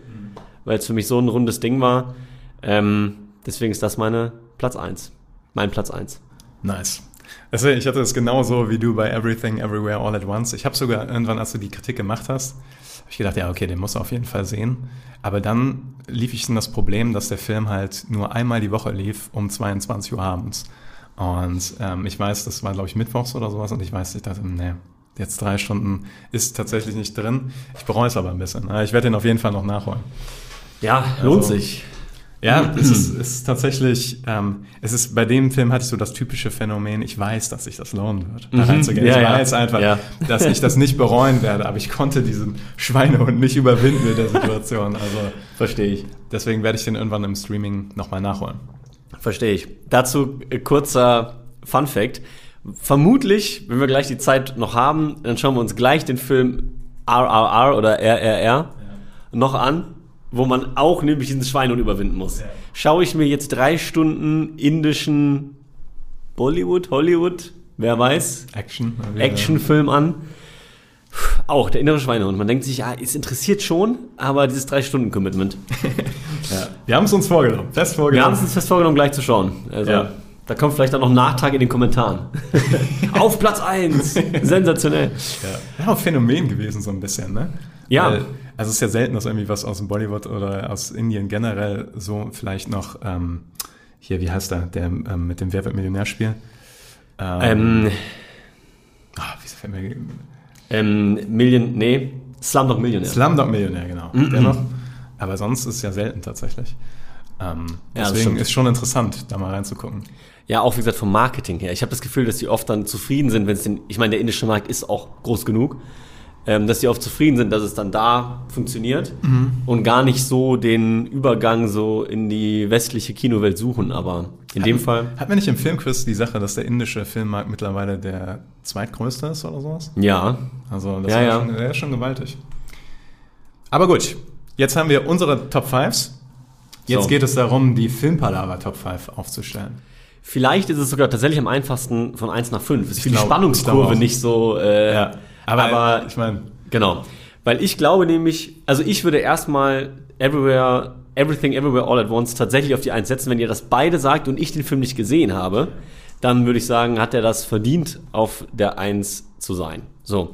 weil es für mich so ein rundes Ding war. Ähm, deswegen ist das meine Platz 1. Mein Platz 1. Nice. Also ich hatte es genauso wie du bei Everything, Everywhere, All at Once. Ich habe sogar irgendwann, als du die Kritik gemacht hast, habe ich gedacht, ja, okay, den muss er auf jeden Fall sehen. Aber dann lief ich in das Problem, dass der Film halt nur einmal die Woche lief, um 22 Uhr abends. Und ähm, ich weiß, das war, glaube ich, mittwochs oder sowas. Und ich weiß, ich dachte, nee, jetzt drei Stunden ist tatsächlich nicht drin. Ich bereue es aber ein bisschen. Ich werde den auf jeden Fall noch nachholen. Ja, lohnt Also- sich. Ja, es ist, ist tatsächlich, ähm, es ist bei dem Film hatte ich so das typische Phänomen, ich weiß, dass sich das lohnen wird, da Mhm. reinzugehen. Ja, ich ja. weiß einfach, Ja. dass ich das nicht bereuen werde, aber ich konnte diesen Schweinehund nicht überwinden in der Situation. Also Verstehe ich. deswegen werde ich den irgendwann im Streaming nochmal nachholen. Verstehe ich. Dazu äh, kurzer Fun Fact. Vermutlich, wenn wir gleich die Zeit noch haben, dann schauen wir uns gleich den Film RRR oder RRR noch an, wo man auch nämlich diesen Schweinehund überwinden muss. Schaue ich mir jetzt drei Stunden indischen Bollywood, Hollywood, wer weiß, Action. Actionfilm an. Auch der innere Schweinehund. Man denkt sich, ja, es interessiert schon, aber dieses Drei-Stunden-Commitment. Ja. Wir haben es uns vorgenommen. Fest Wir haben vorgenommen. es uns fest vorgenommen, gleich zu schauen. Also, Ja. da kommt vielleicht dann noch Nachtrag in den Kommentaren. Auf Platz 1. Sensationell. Ja, auch Phänomen gewesen, so ein bisschen, ne? Ja. Weil, also es ist ja selten, dass irgendwie was aus dem Bollywood oder aus Indien generell so vielleicht noch, ähm, hier, wie heißt er, der ähm, mit dem Wer wird Millionär spielt? Ähm, ah, wieso fällt mir ähm, Million, nee, Slumdog Millionär. Slumdog Millionär, genau. Der noch. Aber sonst ist es ja selten tatsächlich. Ähm, Ja, deswegen ist schon interessant, da mal reinzugucken. Ja, auch wie gesagt vom Marketing her. Ich habe das Gefühl, dass die oft dann zufrieden sind, wenn es den, ich meine, der indische Markt ist auch groß genug, ähm, dass die oft zufrieden sind, dass es dann da funktioniert und gar nicht so den Übergang so in die westliche Kinowelt suchen. Aber in dem Fall, Hat man nicht im Filmquiz die Sache, dass der indische Filmmarkt mittlerweile der zweitgrößte ist oder sowas? ja, Also das Ja, ja. Schon, der ist schon gewaltig. Aber gut, jetzt haben wir unsere Top 5s. Jetzt So. geht es darum, die Filmpalava Top 5 aufzustellen. vielleicht ist es sogar tatsächlich am einfachsten von 1 nach 5. Ist für die ich Spannungskurve nicht so. Äh, aber, aber ich meine, Genau. Weil ich glaube nämlich, also ich würde erstmal Everywhere, Everything Everywhere All at Once tatsächlich auf die Eins setzen. Wenn ihr das beide sagt und ich den Film nicht gesehen habe, dann würde ich sagen, hat er das verdient, auf der Eins zu sein. So.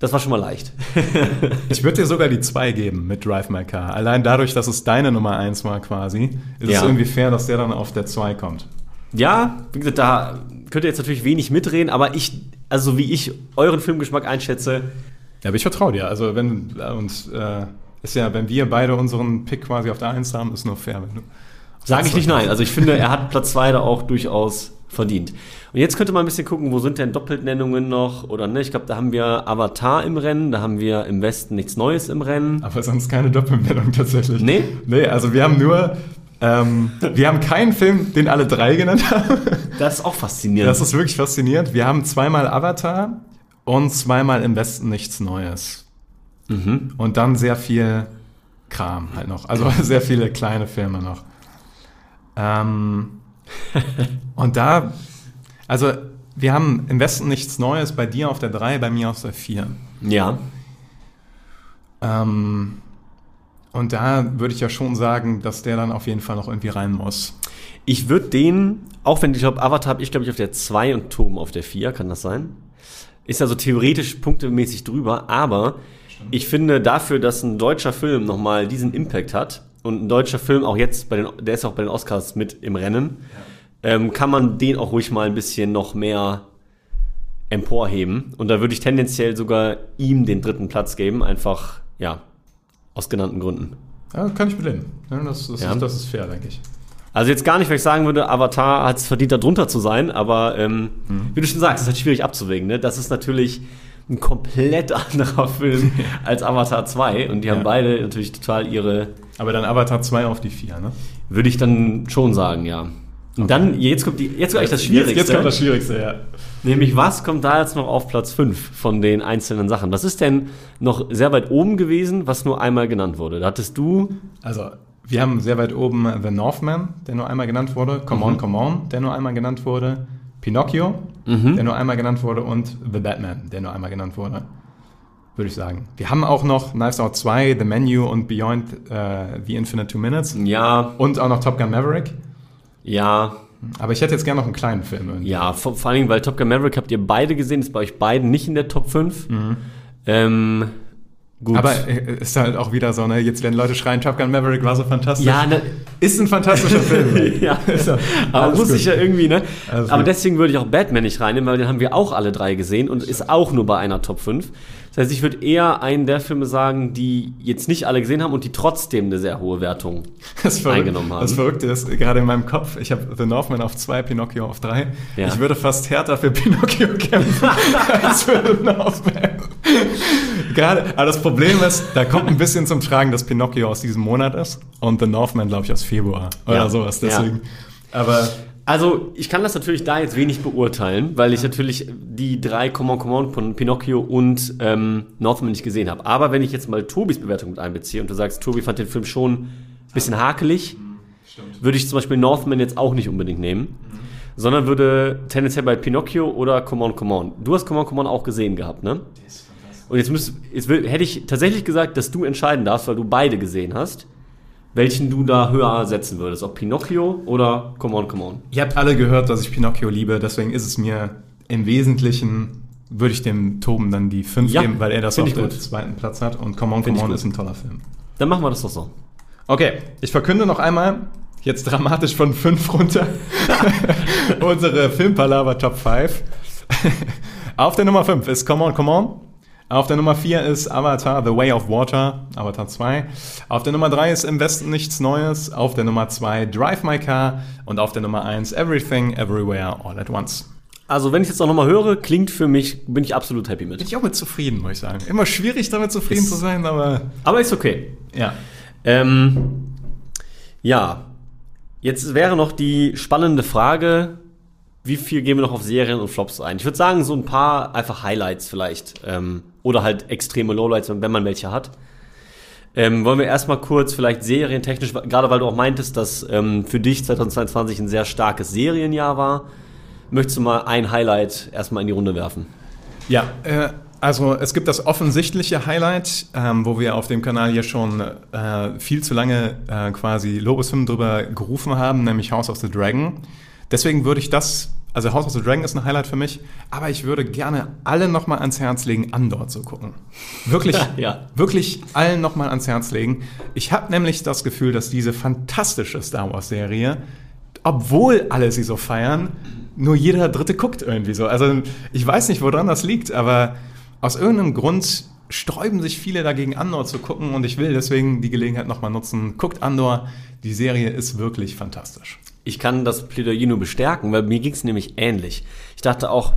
Das war schon mal leicht. ich würde dir sogar die 2 geben mit Drive My Car. Allein dadurch, dass es deine Nummer 1 war quasi, ist Ja. es irgendwie fair, dass der dann auf der 2 kommt. ja, wie gesagt, da könnt ihr jetzt natürlich wenig mitreden, aber ich, also wie ich euren Filmgeschmack einschätze, Ja, aber ich vertraue dir. Also wenn und äh, ist ja, wenn wir beide unseren Pick quasi auf der 1 haben, ist nur fair. Sage ich nicht nein. Also ich finde, er hat Platz 2 da auch durchaus verdient. Und jetzt könnte man ein bisschen gucken, wo sind denn Doppeltnennungen noch oder ne? Ich glaube, da haben wir Avatar im Rennen, da haben wir im Westen nichts Neues im Rennen. Aber sonst keine Doppelmeldung tatsächlich. Nee? Nee, also wir haben nur, ähm, wir haben keinen Film, den alle drei genannt haben. Das ist auch faszinierend. Das ist wirklich faszinierend. Wir haben zweimal Avatar und zweimal im Westen nichts Neues. Mhm. Und dann sehr viel Kram halt noch. Also sehr viele kleine Filme noch. Ähm, und da, also wir haben im Westen nichts Neues, bei dir auf der 3, bei mir auf der 4. ja. Ähm, und da würde ich ja schon sagen, dass der dann auf jeden Fall noch irgendwie rein muss. Ich würde den, auch wenn ich glaube, Avatar habe ich glaube ich auf der 2 und Toben auf der 4, kann das sein? Ist also theoretisch punktemäßig drüber, aber ich finde dafür, dass ein deutscher Film nochmal diesen Impact hat und ein deutscher Film auch jetzt bei den, der ist auch bei den Oscars mit im Rennen, ähm, kann man den auch ruhig mal ein bisschen noch mehr emporheben. Und da würde ich tendenziell sogar ihm den dritten Platz geben, einfach, ja, aus genannten Gründen. Ja, kann ich. Ja, das, das, Ja. ist, das ist fair, denke ich. Also jetzt gar nicht, weil ich sagen würde, Avatar hat es verdient, da drunter zu sein, aber ähm, wie du schon sagst, ist halt schwierig abzuwägen. Ne? Das ist natürlich ein komplett anderer Film als Avatar 2 und die haben Ja. beide natürlich total ihre, Aber dann Avatar 2 auf die 4, ne? würde ich dann schon sagen, ja. Und dann, jetzt kommt, die, jetzt kommt eigentlich das Schwierigste. Jetzt, jetzt kommt das Schwierigste, ja. Nämlich, was kommt da jetzt noch auf Platz 5 von den einzelnen Sachen? Was ist denn noch sehr weit oben gewesen, was nur einmal genannt wurde? Da hattest du, Also, wir haben sehr weit oben The Northman, der nur einmal genannt wurde. Come On, Come On, der nur einmal genannt wurde. Pinocchio, der nur einmal genannt wurde. Und The Batman, der nur einmal genannt wurde. Würde ich sagen. Wir haben auch noch Knives Out 2, The Menu und Beyond äh, The Infinite Two Minutes. ja, Und auch noch Top Gun Maverick. ja, Aber ich hätte jetzt gerne noch einen kleinen Film. irgendwie. Ja, vor, vor allen Dingen, weil Top Gun Maverick habt ihr beide gesehen, ist bei euch beiden nicht in der Top 5. Ähm, gut. Aber äh, ist halt auch wieder so, ne? Jetzt werden Leute schreien, Top Gun Maverick war so fantastisch. ja, ne, Ist ein fantastischer Film. ja, er. aber muss gut. ich ja irgendwie, ne? Alles aber gut. deswegen würde ich auch Batman nicht reinnehmen, weil den haben wir auch alle drei gesehen und ist auch nur bei einer Top 5. Das heißt, ich würde eher einen der Filme sagen, die jetzt nicht alle gesehen haben und die trotzdem eine sehr hohe Wertung eingenommen haben. Das Verrückte ist, gerade in meinem Kopf, ich habe The Northman auf zwei, Pinocchio auf drei. Ja. Ich würde fast härter für Pinocchio kämpfen als für The Northman. gerade, aber das Problem ist, da kommt ein bisschen zum Tragen, dass Pinocchio aus diesem Monat ist und The Northman, glaube ich, aus Februar oder Ja. sowas. Ja. Deswegen. Aber Also, ich kann das natürlich da jetzt wenig beurteilen, weil ich natürlich die drei Come on, Come on von Pinocchio und ähm, Northman nicht gesehen habe. Aber wenn ich jetzt mal Tobis Bewertung mit einbeziehe und du sagst, Tobi fand den Film schon ein bisschen hakelig, würde ich zum Beispiel Northman jetzt auch nicht unbedingt nehmen. sondern würde tendenziell bei Pinocchio oder Come On, Come On. Du hast Come On, Come On auch gesehen gehabt, ne? Und jetzt, müsst, jetzt hätte ich tatsächlich gesagt, dass du entscheiden darfst, weil du beide gesehen hast, welchen du da höher setzen würdest. Ob Pinocchio oder Come On, Come On. Ihr habt alle gehört, dass ich Pinocchio liebe, deswegen ist es mir im Wesentlichen, würde ich dem Toben dann die 5 Ja, geben, weil er das auf dem zweiten Platz hat und Come On, Come On ist ein toller Film. Dann machen wir das doch so. Okay, ich verkünde noch einmal, jetzt dramatisch von 5 runter, unsere Filmpalava Top 5. Auf der Nummer 5 ist Come On, Come On. Auf der Nummer 4 ist Avatar, The Way of Water, Avatar 2. Auf der Nummer 3 ist Im Westen nichts Neues. Auf der Nummer 2 Drive My Car. Und auf der Nummer 1 Everything, Everywhere, All at Once. Also, wenn ich jetzt auch nochmal höre, klingt für mich, bin ich absolut happy Bin mit. ich auch mit zufrieden, muss ich sagen. Immer schwierig, damit zufrieden Ist- zu sein, aber Aber ist okay. ja. Ähm, ja, jetzt wäre noch die spannende Frage, wie viel gehen wir noch auf Serien und Flops ein? Ich würde sagen, so ein paar einfach Highlights vielleicht. Ähm, oder halt extreme Lowlights, wenn man welche hat. Ähm, wollen wir erstmal kurz vielleicht serientechnisch, gerade weil du auch meintest, dass ähm, für dich 2022 ein sehr starkes Serienjahr war. Möchtest du mal ein Highlight erstmal in die Runde werfen? Ja, äh, also es gibt das offensichtliche Highlight, ähm, wo wir auf dem Kanal hier schon äh, viel zu lange äh, quasi Lobeshymnen drüber gerufen haben, nämlich House of the Dragon. Deswegen würde ich das, also House of the Dragon ist ein Highlight für mich, aber ich würde gerne alle nochmal ans Herz legen, Andor zu gucken. Wirklich, Ja. wirklich allen nochmal ans Herz legen. Ich habe nämlich das Gefühl, dass diese fantastische Star Wars-Serie, obwohl alle sie so feiern, nur jeder Dritte guckt irgendwie so. Also ich weiß nicht, woran das liegt, aber aus irgendeinem Grund sträuben sich viele dagegen, Andor zu gucken und ich will deswegen die Gelegenheit nochmal nutzen. Guckt Andor, die Serie ist wirklich fantastisch. Ich kann das Plädoyer nur bestärken, weil mir ging es nämlich ähnlich. Ich dachte auch,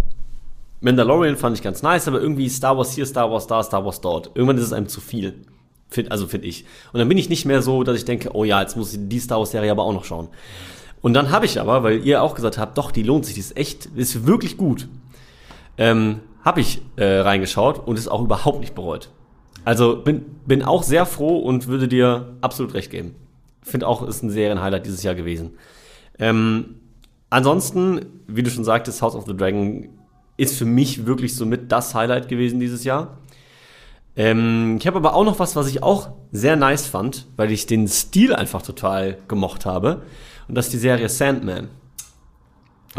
Mandalorian fand ich ganz nice, aber irgendwie Star Wars hier, Star Wars da, Star Wars dort. Irgendwann ist es einem zu viel. Find, also finde ich. Und dann bin ich nicht mehr so, dass ich denke, oh ja, jetzt muss ich die Star Wars Serie aber auch noch schauen. Und dann habe ich aber, weil ihr auch gesagt habt, doch, die lohnt sich, die ist echt, die ist wirklich gut. Ähm, habe ich äh, reingeschaut und ist auch überhaupt nicht bereut. Also bin, bin auch sehr froh und würde dir absolut recht geben. Finde auch, ist ein Serienhighlight dieses Jahr gewesen. Ähm, ansonsten, wie du schon sagtest, House of the Dragon ist für mich wirklich somit das Highlight gewesen dieses Jahr. Ähm, ich habe aber auch noch was, was ich auch sehr nice fand, weil ich den Stil einfach total gemocht habe. Und das ist die Serie Sandman.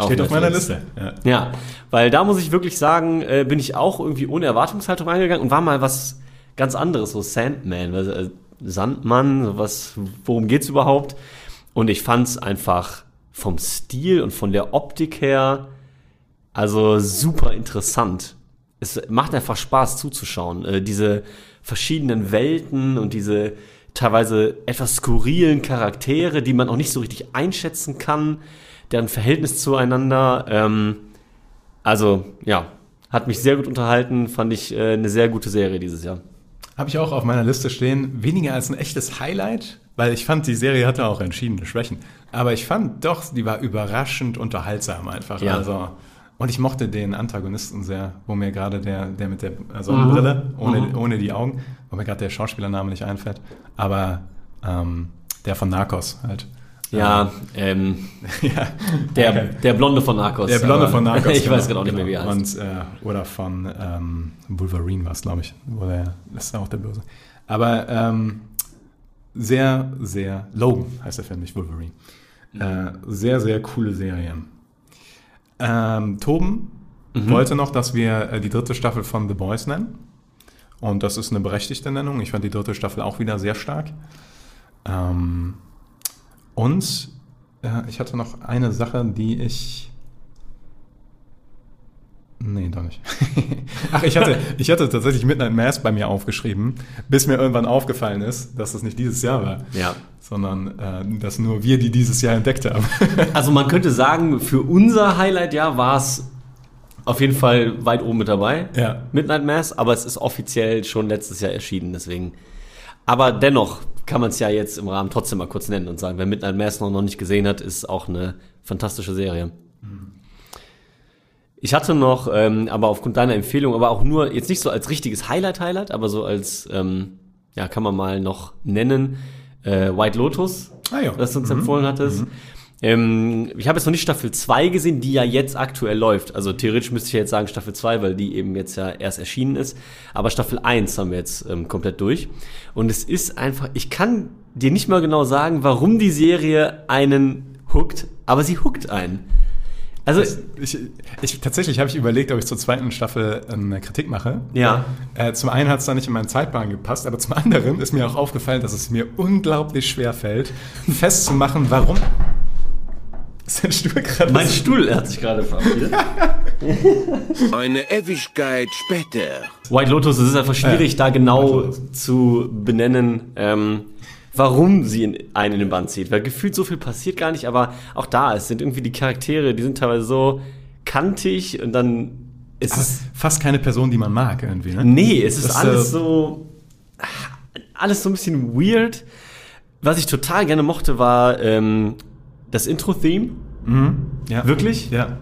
Steht auf meiner. Liste. Ja. Ja, weil da muss ich wirklich sagen, äh, bin ich auch irgendwie ohne Erwartungshaltung reingegangen und war mal was ganz anderes, so Sandman, also, äh, Sandmann, so was, worum geht's überhaupt? Und ich fand's einfach vom Stil und von der Optik her, also super interessant. Es macht einfach Spaß zuzuschauen. Äh, diese verschiedenen Welten und diese teilweise etwas skurrilen Charaktere, die man auch nicht so richtig einschätzen kann, deren Verhältnis zueinander. Ähm, also, ja, hat mich sehr gut unterhalten, fand ich äh, eine sehr gute Serie dieses Jahr. Habe ich auch auf meiner Liste stehen. Weniger als ein echtes Highlight, weil ich fand, die Serie hatte auch entschiedene Schwächen. Aber ich fand doch, die war überraschend unterhaltsam einfach. Ja. Also, und ich mochte den Antagonisten sehr, wo mir gerade der, der mit der Sonnenbrille, ohne, ohne die Augen, wo mir gerade der Schauspielername nicht einfällt, aber ähm, der von Narcos halt. Ja, ähm, ja. der, Okay. der Blonde von Narcos. Der Blonde von Narcos. ich weiß genau, auch nicht mehr, wie er heißt. Und, äh, oder von ähm, Wolverine war es, glaube ich. Wo der, das ist auch der Böse. Aber ähm, sehr, sehr, Logan heißt der Film, nicht Wolverine. Äh, sehr, sehr coole Serie. Ähm, Toben wollte noch, dass wir äh, die dritte Staffel von The Boys nennen. Und das ist eine berechtigte Nennung. Ich fand die dritte Staffel auch wieder sehr stark. Ähm, und äh, ich hatte noch eine Sache, die ich. Nee, doch nicht. Ach, ich hatte, ich hatte tatsächlich Midnight Mass bei mir aufgeschrieben, bis mir irgendwann aufgefallen ist, dass das nicht dieses Jahr war, Ja. sondern äh, dass nur wir die dieses Jahr entdeckt haben. Also man könnte sagen, für unser Highlight-Jahr war es auf jeden Fall weit oben mit dabei. Ja. Midnight Mass, aber es ist offiziell schon letztes Jahr erschienen, deswegen. Aber dennoch kann man es ja jetzt im Rahmen trotzdem mal kurz nennen und sagen, wer Midnight Mass noch, noch nicht gesehen hat, ist auch eine fantastische Serie. Ich hatte noch, ähm, aber aufgrund deiner Empfehlung, aber auch nur, jetzt nicht so als richtiges Highlight-Highlight, aber so als, ähm, ja, kann man mal noch nennen, äh, White Lotus, Ah ja. das du uns empfohlen hattest. Ähm, ich habe jetzt noch nicht Staffel 2 gesehen, die ja jetzt aktuell läuft. Also theoretisch müsste ich jetzt sagen Staffel 2, weil die eben jetzt ja erst erschienen ist. Aber Staffel 1 haben wir jetzt ähm, komplett durch. Und es ist einfach, ich kann dir nicht mal genau sagen, warum die Serie einen hookt, aber sie hookt einen. Also, Ich, ich, tatsächlich habe ich überlegt, ob ich zur zweiten Staffel eine Kritik mache. ja. Äh, zum einen hat es da nicht in meinen Zeitplan gepasst, aber zum anderen ist mir auch aufgefallen, dass es mir unglaublich schwer fällt, festzumachen, warum. Ist dein Stuhl gerade Mein Stuhl hat sich gerade verabschiedet. Eine Ewigkeit später. White Lotus, es ist einfach schwierig, Äh, da genau zu benennen, ähm, warum sie in, einen in den Band zieht. Weil gefühlt so viel passiert gar nicht, aber auch da, es sind irgendwie die Charaktere, die sind teilweise so kantig und dann ist Aber es. fast keine Person, die man mag irgendwie, ne? Nee, es ist Das, alles äh, so. Alles so ein bisschen weird. Was ich total gerne mochte, war ähm, das Intro-Theme. Ja. Wirklich? Ja.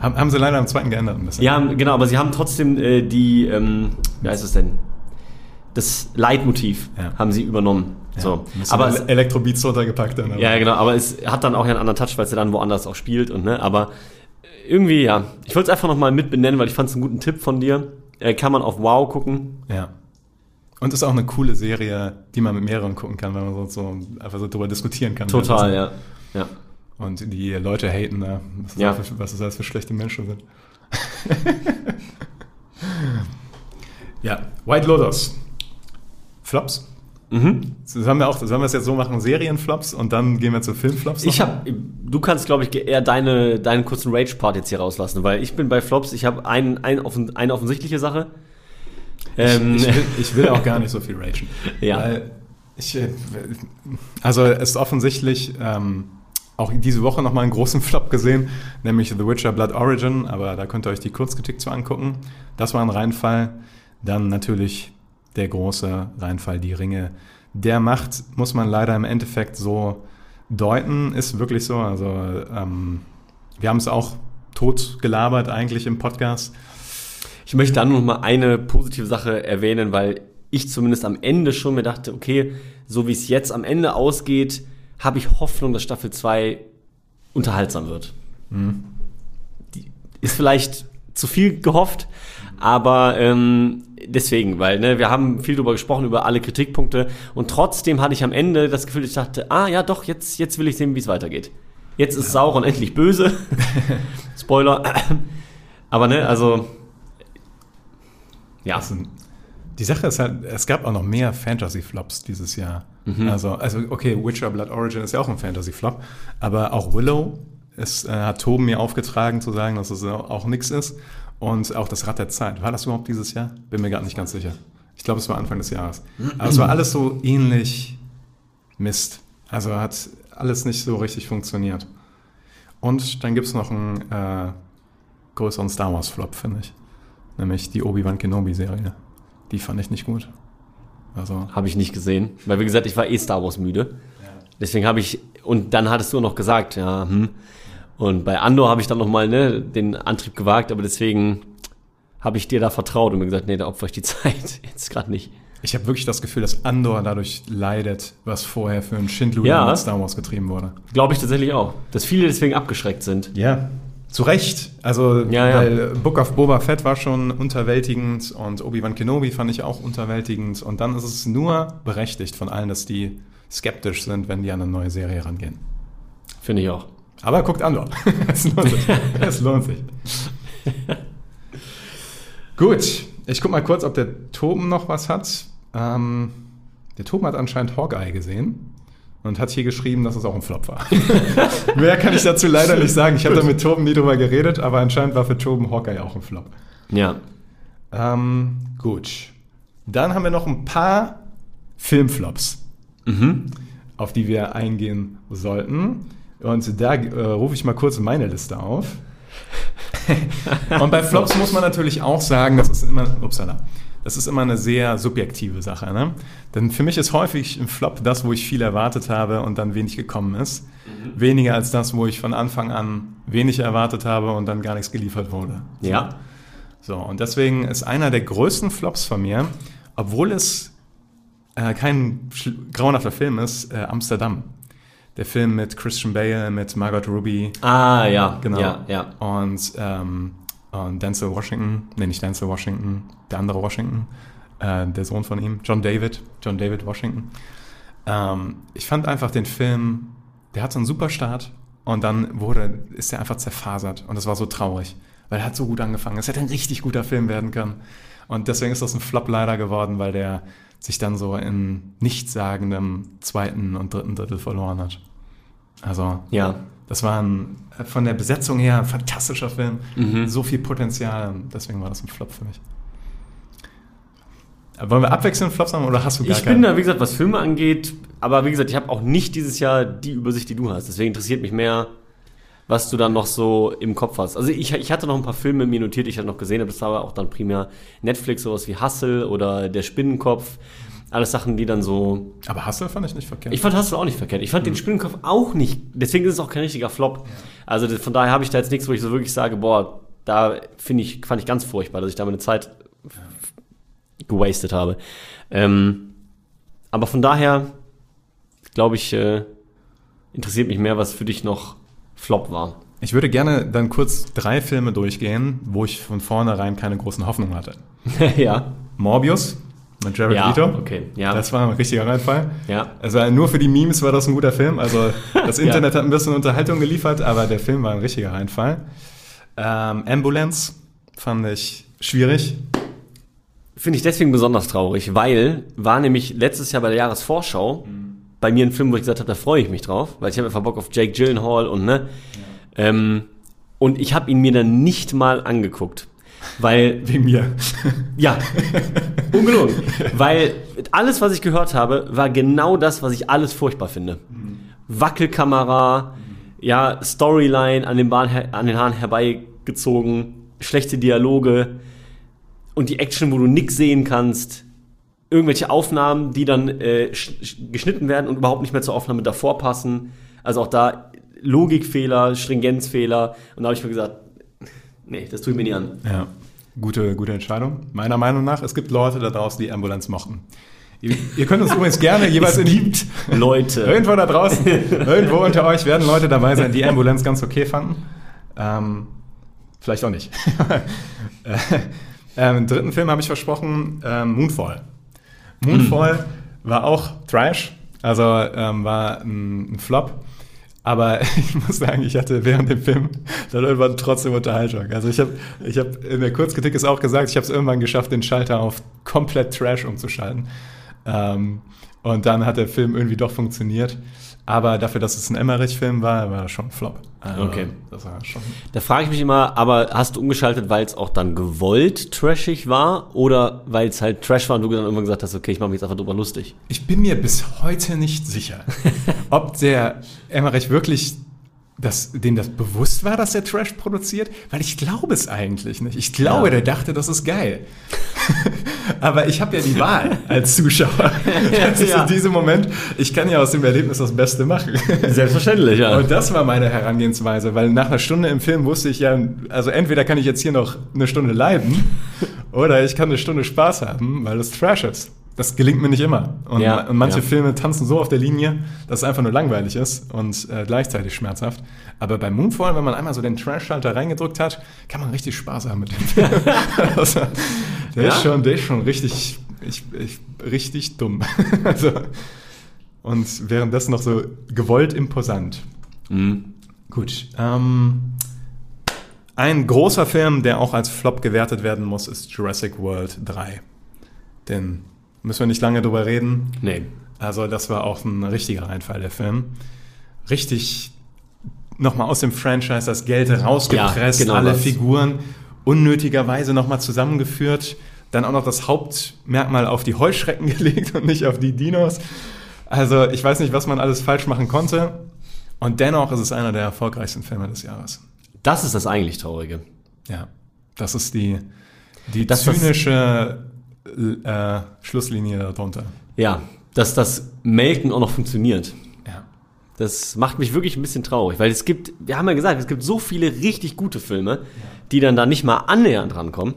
Haben, haben sie leider am zweiten geändert ein bisschen. Ja, genau, aber sie haben trotzdem äh, die, ähm, wie heißt es denn? Das Leitmotiv Ja. haben sie übernommen. Ja. So. Aber Elektrobeats runtergepackt dann. aber- ja, genau, aber es hat dann auch einen anderen Touch, weil es ja dann woanders auch spielt und ne, aber irgendwie, ja. Ich wollte es einfach nochmal mit benennen, weil ich fand es einen guten Tipp von dir. Äh, kann man auf Wow gucken. Ja. Und ist auch eine coole Serie, die man mit mehreren gucken kann, weil man so, einfach so drüber diskutieren kann. Total, ja. Ja. Und die Leute haten, ne? was, das Ja. alles für, was das alles für schlechte Menschen sind. ja, White Lotus. Flops. Mhm. Sollen wir, auch, sollen wir es jetzt so machen, Serienflops und dann gehen wir zu Filmflops? Ich habe, du kannst, glaube ich, eher deine, deinen kurzen Rage-Part jetzt hier rauslassen, weil ich bin bei Flops, ich habe ein, ein offen, eine offensichtliche Sache. Ähm, ich, will, ich will auch gar nicht so viel ragen. Ja. Ich, äh, also es ist offensichtlich ähm, auch diese Woche nochmal einen großen Flop gesehen, nämlich The Witcher Blood Origin, aber da könnt ihr euch die Kurzkritik zu angucken. Das war ein Reinfall. Dann natürlich der große Reinfall, die Ringe der Macht, muss man leider im Endeffekt so deuten, ist wirklich so. Also ähm, wir haben es auch tot gelabert eigentlich im Podcast. Ich möchte dann noch mal eine positive Sache erwähnen, weil ich zumindest am Ende schon mir dachte, okay, so wie es jetzt am Ende ausgeht, habe ich Hoffnung, dass Staffel 2 unterhaltsam wird. Die ist vielleicht zu viel gehofft, aber ähm, deswegen, weil ne, wir haben viel darüber gesprochen, über alle Kritikpunkte und trotzdem hatte ich am Ende das Gefühl, ich dachte, ah ja doch, jetzt, jetzt will ich sehen, wie es weitergeht. Jetzt ist Sauron endlich böse. Spoiler. Aber ne, also ja. Sind- Die Sache ist halt, es gab auch noch mehr Fantasy-Flops dieses Jahr. Mhm. Also, also, okay, Witcher Blood Origin ist ja auch ein Fantasy-Flop, aber auch Willow ist, äh, hat Toben mir aufgetragen zu sagen, dass es auch nichts ist. Und auch das Rad der Zeit. War das überhaupt dieses Jahr? Bin mir gar nicht ganz sicher. Ich glaube, es war Anfang des Jahres. Aber es war alles so ähnlich Mist. Also hat alles nicht so richtig funktioniert. Und dann gibt es noch einen äh, größeren Star Wars-Flop, finde ich. Nämlich die Obi-Wan Kenobi-Serie. Die fand ich nicht gut. Also, Habe ich nicht gesehen. Weil, wie gesagt, ich war eh Star Wars müde. Deswegen habe ich, und dann hattest du noch gesagt, ja, hm. Und bei Andor habe ich dann nochmal ne, den Antrieb gewagt, aber deswegen habe ich dir da vertraut und mir gesagt, nee, da opfer ich die Zeit. Jetzt gerade nicht. ich habe wirklich das Gefühl, dass Andor dadurch leidet, was vorher für ein Schindluder Ja. mit Star Wars getrieben wurde. Glaube ich tatsächlich auch. Dass viele deswegen abgeschreckt sind. Ja. Zu Recht. Also, Ja, ja. weil Book of Boba Fett war schon unterwältigend und Obi-Wan Kenobi fand ich auch unterwältigend. Und dann ist es nur berechtigt von allen, dass die skeptisch sind, wenn die an eine neue Serie rangehen. Finde ich auch. Aber guckt Andor. es lohnt sich. es lohnt sich. Gut, ich guck mal kurz, ob der Toben noch was hat. Ähm, der Toben hat anscheinend Hawkeye gesehen und hat hier geschrieben, dass es auch ein Flop war. Mehr kann ich dazu leider nicht sagen. Ich habe da mit Toben nie drüber geredet, aber anscheinend war für Toben Hawkeye auch ein Flop. Ja. Ähm, gut. Dann haben wir noch ein paar Filmflops, auf die wir eingehen sollten. Und da äh, rufe ich mal kurz meine Liste auf. Und bei Flops muss man natürlich auch sagen, das ist immer, upsala, das ist immer eine sehr subjektive Sache. Ne? Denn für mich ist häufig ein Flop das, wo ich viel erwartet habe und dann wenig gekommen ist. Weniger als das, wo ich von Anfang an wenig erwartet habe und dann gar nichts geliefert wurde. Ja. So, und deswegen ist einer der größten Flops von mir, obwohl es äh, kein grauenhafter Film ist, äh, Amsterdam. Der Film mit Christian Bale, mit Margot Ruby. Ah, ja, Genau. ja, ja. Und, ähm, und Denzel Washington, nee, nicht Denzel Washington, der andere Washington, äh, der Sohn von ihm, John David, John David Washington. Ähm, ich fand einfach den Film, der hat so einen super Start und dann wurde, ist er einfach zerfasert und das war so traurig, weil er hat so gut angefangen. Es hätte ein richtig guter Film werden können. Und deswegen ist das ein Flop leider geworden, weil der sich dann so in nichtssagendem zweiten und dritten Drittel verloren hat. Also, Ja. das war ein, von der Besetzung her ein fantastischer Film. So viel Potenzial. Deswegen war das ein Flop für mich. Wollen wir abwechselnd Flops haben oder hast du gar Ich bin da, wie gesagt, was Filme angeht, aber wie gesagt, ich habe auch nicht dieses Jahr die Übersicht, die du hast. Deswegen interessiert mich mehr, was du dann noch so im Kopf hast. Also ich, ich hatte noch ein paar Filme mir notiert, die ich halt noch gesehen habe. Das war aber auch dann primär Netflix, sowas wie Hustle oder Der Spinnenkopf. Alles Sachen, die dann so. Aber Hustle fand ich nicht verkehrt. Ich fand Hustle auch nicht verkehrt. Ich fand den Spinnenkopf auch nicht. Deswegen ist es auch kein richtiger Flop. Also von daher habe ich da jetzt nichts, wo ich so wirklich sage, boah, da finde ich, fand ich ganz furchtbar, dass ich da meine Zeit gewastet habe. Ähm, aber von daher, glaube ich, äh, interessiert mich mehr, was für dich noch Flop war. ich würde gerne dann kurz drei Filme durchgehen, wo ich von vornherein keine großen Hoffnungen hatte. ja. Morbius mit Jared Ja, Leto. okay, ja. Das war ein richtiger Reinfall. Ja. Also nur für die Memes war das ein guter Film. Also das Internet hat ein bisschen Unterhaltung geliefert, aber der Film war ein richtiger Reinfall. Ähm, Ambulance fand ich schwierig. Finde ich deswegen besonders traurig, weil war nämlich letztes Jahr bei der Jahresvorschau bei mir ein Film, wo ich gesagt habe, da freue ich mich drauf, weil ich habe einfach Bock auf Jake Gyllenhaal und ne. Ähm, und ich habe ihn mir dann nicht mal angeguckt. Weil, Wegen mir. ja, ungelogen. Weil alles, was ich gehört habe, war genau das, was ich alles furchtbar finde. Wackelkamera, ja, Storyline an den, Bahn, an den Haaren herbeigezogen, schlechte Dialoge und die Action, wo du nix sehen kannst. Irgendwelche Aufnahmen, die dann äh, sch sch- geschnitten werden und überhaupt nicht mehr zur Aufnahme davor passen. Also auch da Logikfehler, Stringenzfehler. Und da habe ich mir gesagt, nee, das tue ich mir nie an. Ja, gute, gute Entscheidung. Meiner Meinung nach, es gibt Leute da draußen, die Ambulance mochten. Ihr, ihr könnt uns übrigens gerne jeweils in die... Leute. Irgendwo da draußen, irgendwo unter euch werden Leute dabei sein, die Ambulance ganz okay fanden. Ähm, vielleicht auch nicht. äh, ähm, den dritten Film habe ich versprochen, ähm, Moonfall. Moonfall war auch Trash, also ähm, war ein, ein Flop. Aber ich muss sagen, ich hatte während dem Film dann irgendwann trotzdem Unterhaltung. Also ich habe ich hab in der Kurzkritik ist auch gesagt, ich habe es irgendwann geschafft, den Schalter auf komplett Trash umzuschalten. Ähm, und dann hat der Film irgendwie doch funktioniert. Aber dafür, dass es ein Emmerich-Film war, war das schon ein Flop. Also, Okay. Das war schon. Da frage ich mich immer, aber hast du umgeschaltet, weil es auch dann gewollt trashig war oder weil es halt Trash war und du dann irgendwann gesagt hast, okay, ich mache mich jetzt einfach drüber lustig? Ich bin mir bis heute nicht sicher, ob der Emmerich wirklich das, dem das bewusst war, dass er Trash produziert, weil ich glaube es eigentlich nicht. Ich glaube, Ja. der dachte, das ist geil. Aber ich habe ja die Wahl als Zuschauer. Das ist Ja. in diesem Moment, ich kann ja aus dem Erlebnis das Beste machen. Selbstverständlich, ja. Und das war meine Herangehensweise, weil nach einer Stunde im Film wusste ich ja, also entweder kann ich jetzt hier noch eine Stunde leiden oder ich kann eine Stunde Spaß haben, weil es Trash ist. Das gelingt mir nicht immer. Und, Ja, und manche ja. Filme tanzen so auf der Linie, dass es einfach nur langweilig ist und äh, gleichzeitig schmerzhaft. Aber bei Moonfall, wenn man einmal so den Trash-Schalter reingedrückt hat, kann man richtig Spaß haben mit dem Film. also, der, Ja? ist schon, der ist schon richtig, ich, ich, richtig dumm. also, und währenddessen noch so gewollt imposant. Mhm. Gut. Ähm, ein großer Film, der auch als Flop gewertet werden muss, ist Jurassic World 3. Den müssen wir nicht lange drüber reden. Nee. Also das war auch ein richtiger Einfall, der Film. Richtig nochmal aus dem Franchise das Geld rausgepresst, Ja, genau alle das. Figuren unnötigerweise nochmal zusammengeführt, dann auch noch das Hauptmerkmal auf die Heuschrecken gelegt und nicht auf die Dinos. Also ich weiß nicht, was man alles falsch machen konnte. Und dennoch ist es einer der erfolgreichsten Filme des Jahres. Das ist das eigentlich Traurige. Ja, das ist die, die Das- das- zynische äh, Schlusslinie darunter. Ja, dass das Melken auch noch funktioniert. Ja. Das macht mich wirklich ein bisschen traurig, weil es gibt, wir haben ja gesagt, es gibt so viele richtig gute Filme, die dann da nicht mal annähernd rankommen.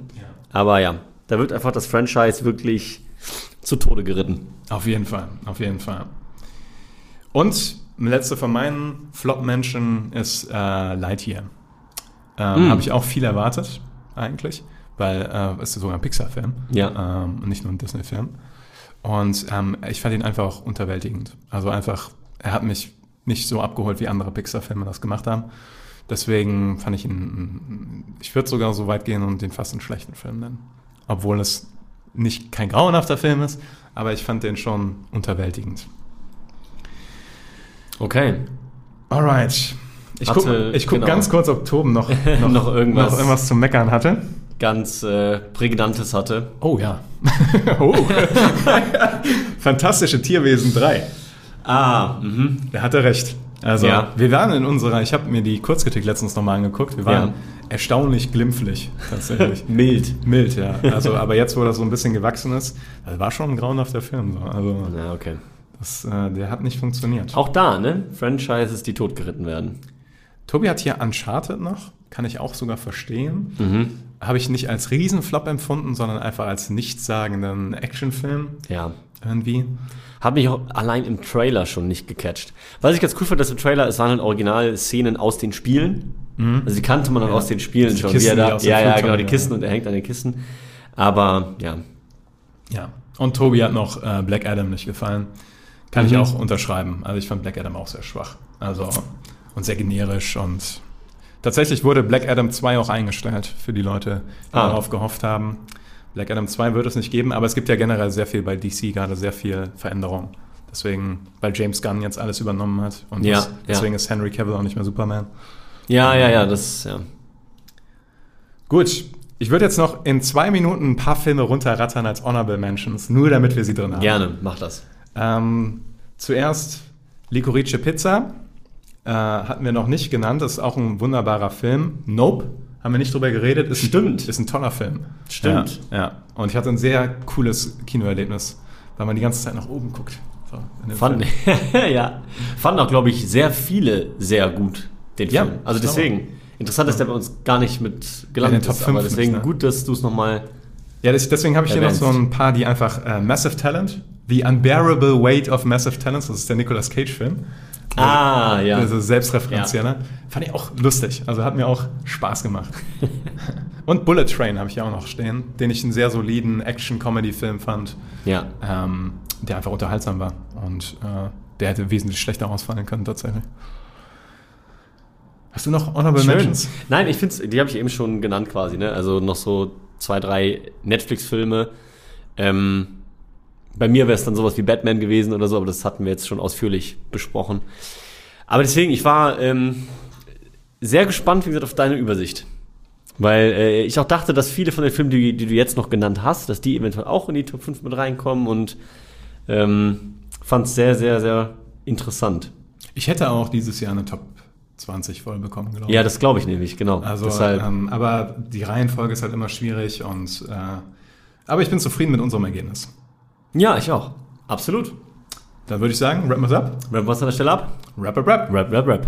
Aber ja, da wird einfach das Franchise wirklich zu Tode geritten. Auf jeden Fall, auf jeden Fall. Und letzte von meinen Flop-Menschen ist äh, Lightyear. Ähm, Mm. Habe ich auch viel erwartet, eigentlich, weil äh, es ist sogar ein Pixar-Film Ja. ähm, und nicht nur ein Disney-Film. Und ähm, ich fand ihn einfach unterwältigend. Also einfach, er hat mich nicht so abgeholt, wie andere Pixar-Filme das gemacht haben. Deswegen fand ich ihn, ich würde sogar so weit gehen und den fast einen schlechten Film nennen. Obwohl es nicht kein grauenhafter Film ist, aber ich fand den schon unterwältigend. Okay. Alright. Ich gucke ich guck genau. ganz kurz, ob Toben noch, noch, Noch irgendwas- noch irgendwas zu meckern hatte. Ganz äh, Prägnantes hatte. Oh ja. oh. Fantastische Tierwesen 3. Ah, mhm. Er hatte recht. Also, Ja. wir waren in unserer, ich habe mir die Kurzkritik letztens nochmal angeguckt, wir waren Ja. erstaunlich glimpflich, tatsächlich. Mild. Mild, ja. Also, aber jetzt, wo das so ein bisschen gewachsen ist, war schon ein grauenhafter Film. So. Also, Ja, okay. das, äh, der hat nicht funktioniert. Auch da, ne? Franchises, die totgeritten werden. Tobi hat hier Uncharted noch, kann ich auch sogar verstehen. Mhm. Habe ich nicht als Riesenflop empfunden, sondern einfach als nichtssagenden Actionfilm Ja. irgendwie. Hat mich auch allein im Trailer schon nicht gecatcht. Was ich ganz cool fand, dass im Trailer, es waren halt Original-Szenen aus den Spielen. Also die kannte man dann Ja. aus den Spielen Diese schon. Er die da, ja, ja, genau, die ja. Kisten und er hängt an den Kisten. Aber ja, Ja. Und Tobi hat noch äh, Black Adam nicht gefallen. Kann ich Mhm. auch unterschreiben. Also ich fand Black Adam auch sehr schwach. Also und sehr generisch und tatsächlich wurde Black Adam 2 auch eingestellt für die Leute, die Ah. darauf gehofft haben. Black Adam 2 wird es nicht geben, aber es gibt ja generell sehr viel bei DC, gerade sehr viel Veränderung. Deswegen, weil James Gunn jetzt alles übernommen hat und Ja, das, ja. deswegen ist Henry Cavill auch nicht mehr Superman. ja, ja, ja, das, ja. Gut, ich würde jetzt noch in zwei Minuten ein paar Filme runterrattern als Honorable Mentions, nur damit wir sie drin haben. Gerne, mach das. Ähm, zuerst Licorice Pizza. Äh, hatten wir noch nicht genannt. Das ist auch ein wunderbarer Film. Nope. Haben wir nicht drüber geredet. Ist Stimmt. Ein, ist ein toller Film. Stimmt. Ja, ja. Und ich hatte ein sehr cooles Kinoerlebnis, weil man die ganze Zeit nach oben guckt. So, Fanden, ja. Fanden auch, glaube ich, sehr viele sehr gut, den Ja, Film. Also ich glaube deswegen, interessant, dass der bei uns gar nicht mit In gelandet den Top ist, aber 5 deswegen nicht, ne? gut, dass du es nochmal Ja, das, deswegen habe ich hier noch so ein paar, die einfach äh, Massive Talent, The Unbearable Weight of Massive Talents, das ist der Nicolas Cage-Film. Ah, ja. Also selbstreferenzieller. Fand ich auch lustig. Also hat mir auch Spaß gemacht. Und Bullet Train habe ich ja auch noch stehen, den ich einen sehr soliden Action-Comedy-Film fand, Ja. ähm, der einfach unterhaltsam war. Und äh, der hätte wesentlich schlechter ausfallen können, tatsächlich. Hast du noch Honorable Schön. Mentions? Nein, ich finde die habe ich eben schon genannt quasi, ne? Also noch so zwei, drei Netflix-Filme. Ähm, bei mir wäre es dann sowas wie Batman gewesen oder so, aber das hatten wir jetzt schon ausführlich besprochen. Aber deswegen, ich war ähm, sehr gespannt, wie gesagt, auf deine Übersicht. Weil äh, ich auch dachte, dass viele von den Filmen, die, die du jetzt noch genannt hast, dass die eventuell auch in die Top 5 mit reinkommen und ähm, fand es sehr, sehr, sehr interessant. Ich hätte auch dieses Jahr eine Top 20 voll bekommen, glaube ich. Ja, das glaube ich nämlich, genau. Also, Deshalb, ähm, aber die Reihenfolge ist halt immer schwierig und äh, aber ich bin zufrieden mit unserem Ergebnis. Ja, ich auch. Absolut. Dann würde ich sagen, wrap us up. Rap was an der Stelle ab? Wrap, wrap, wrap. Rap, rap, rap.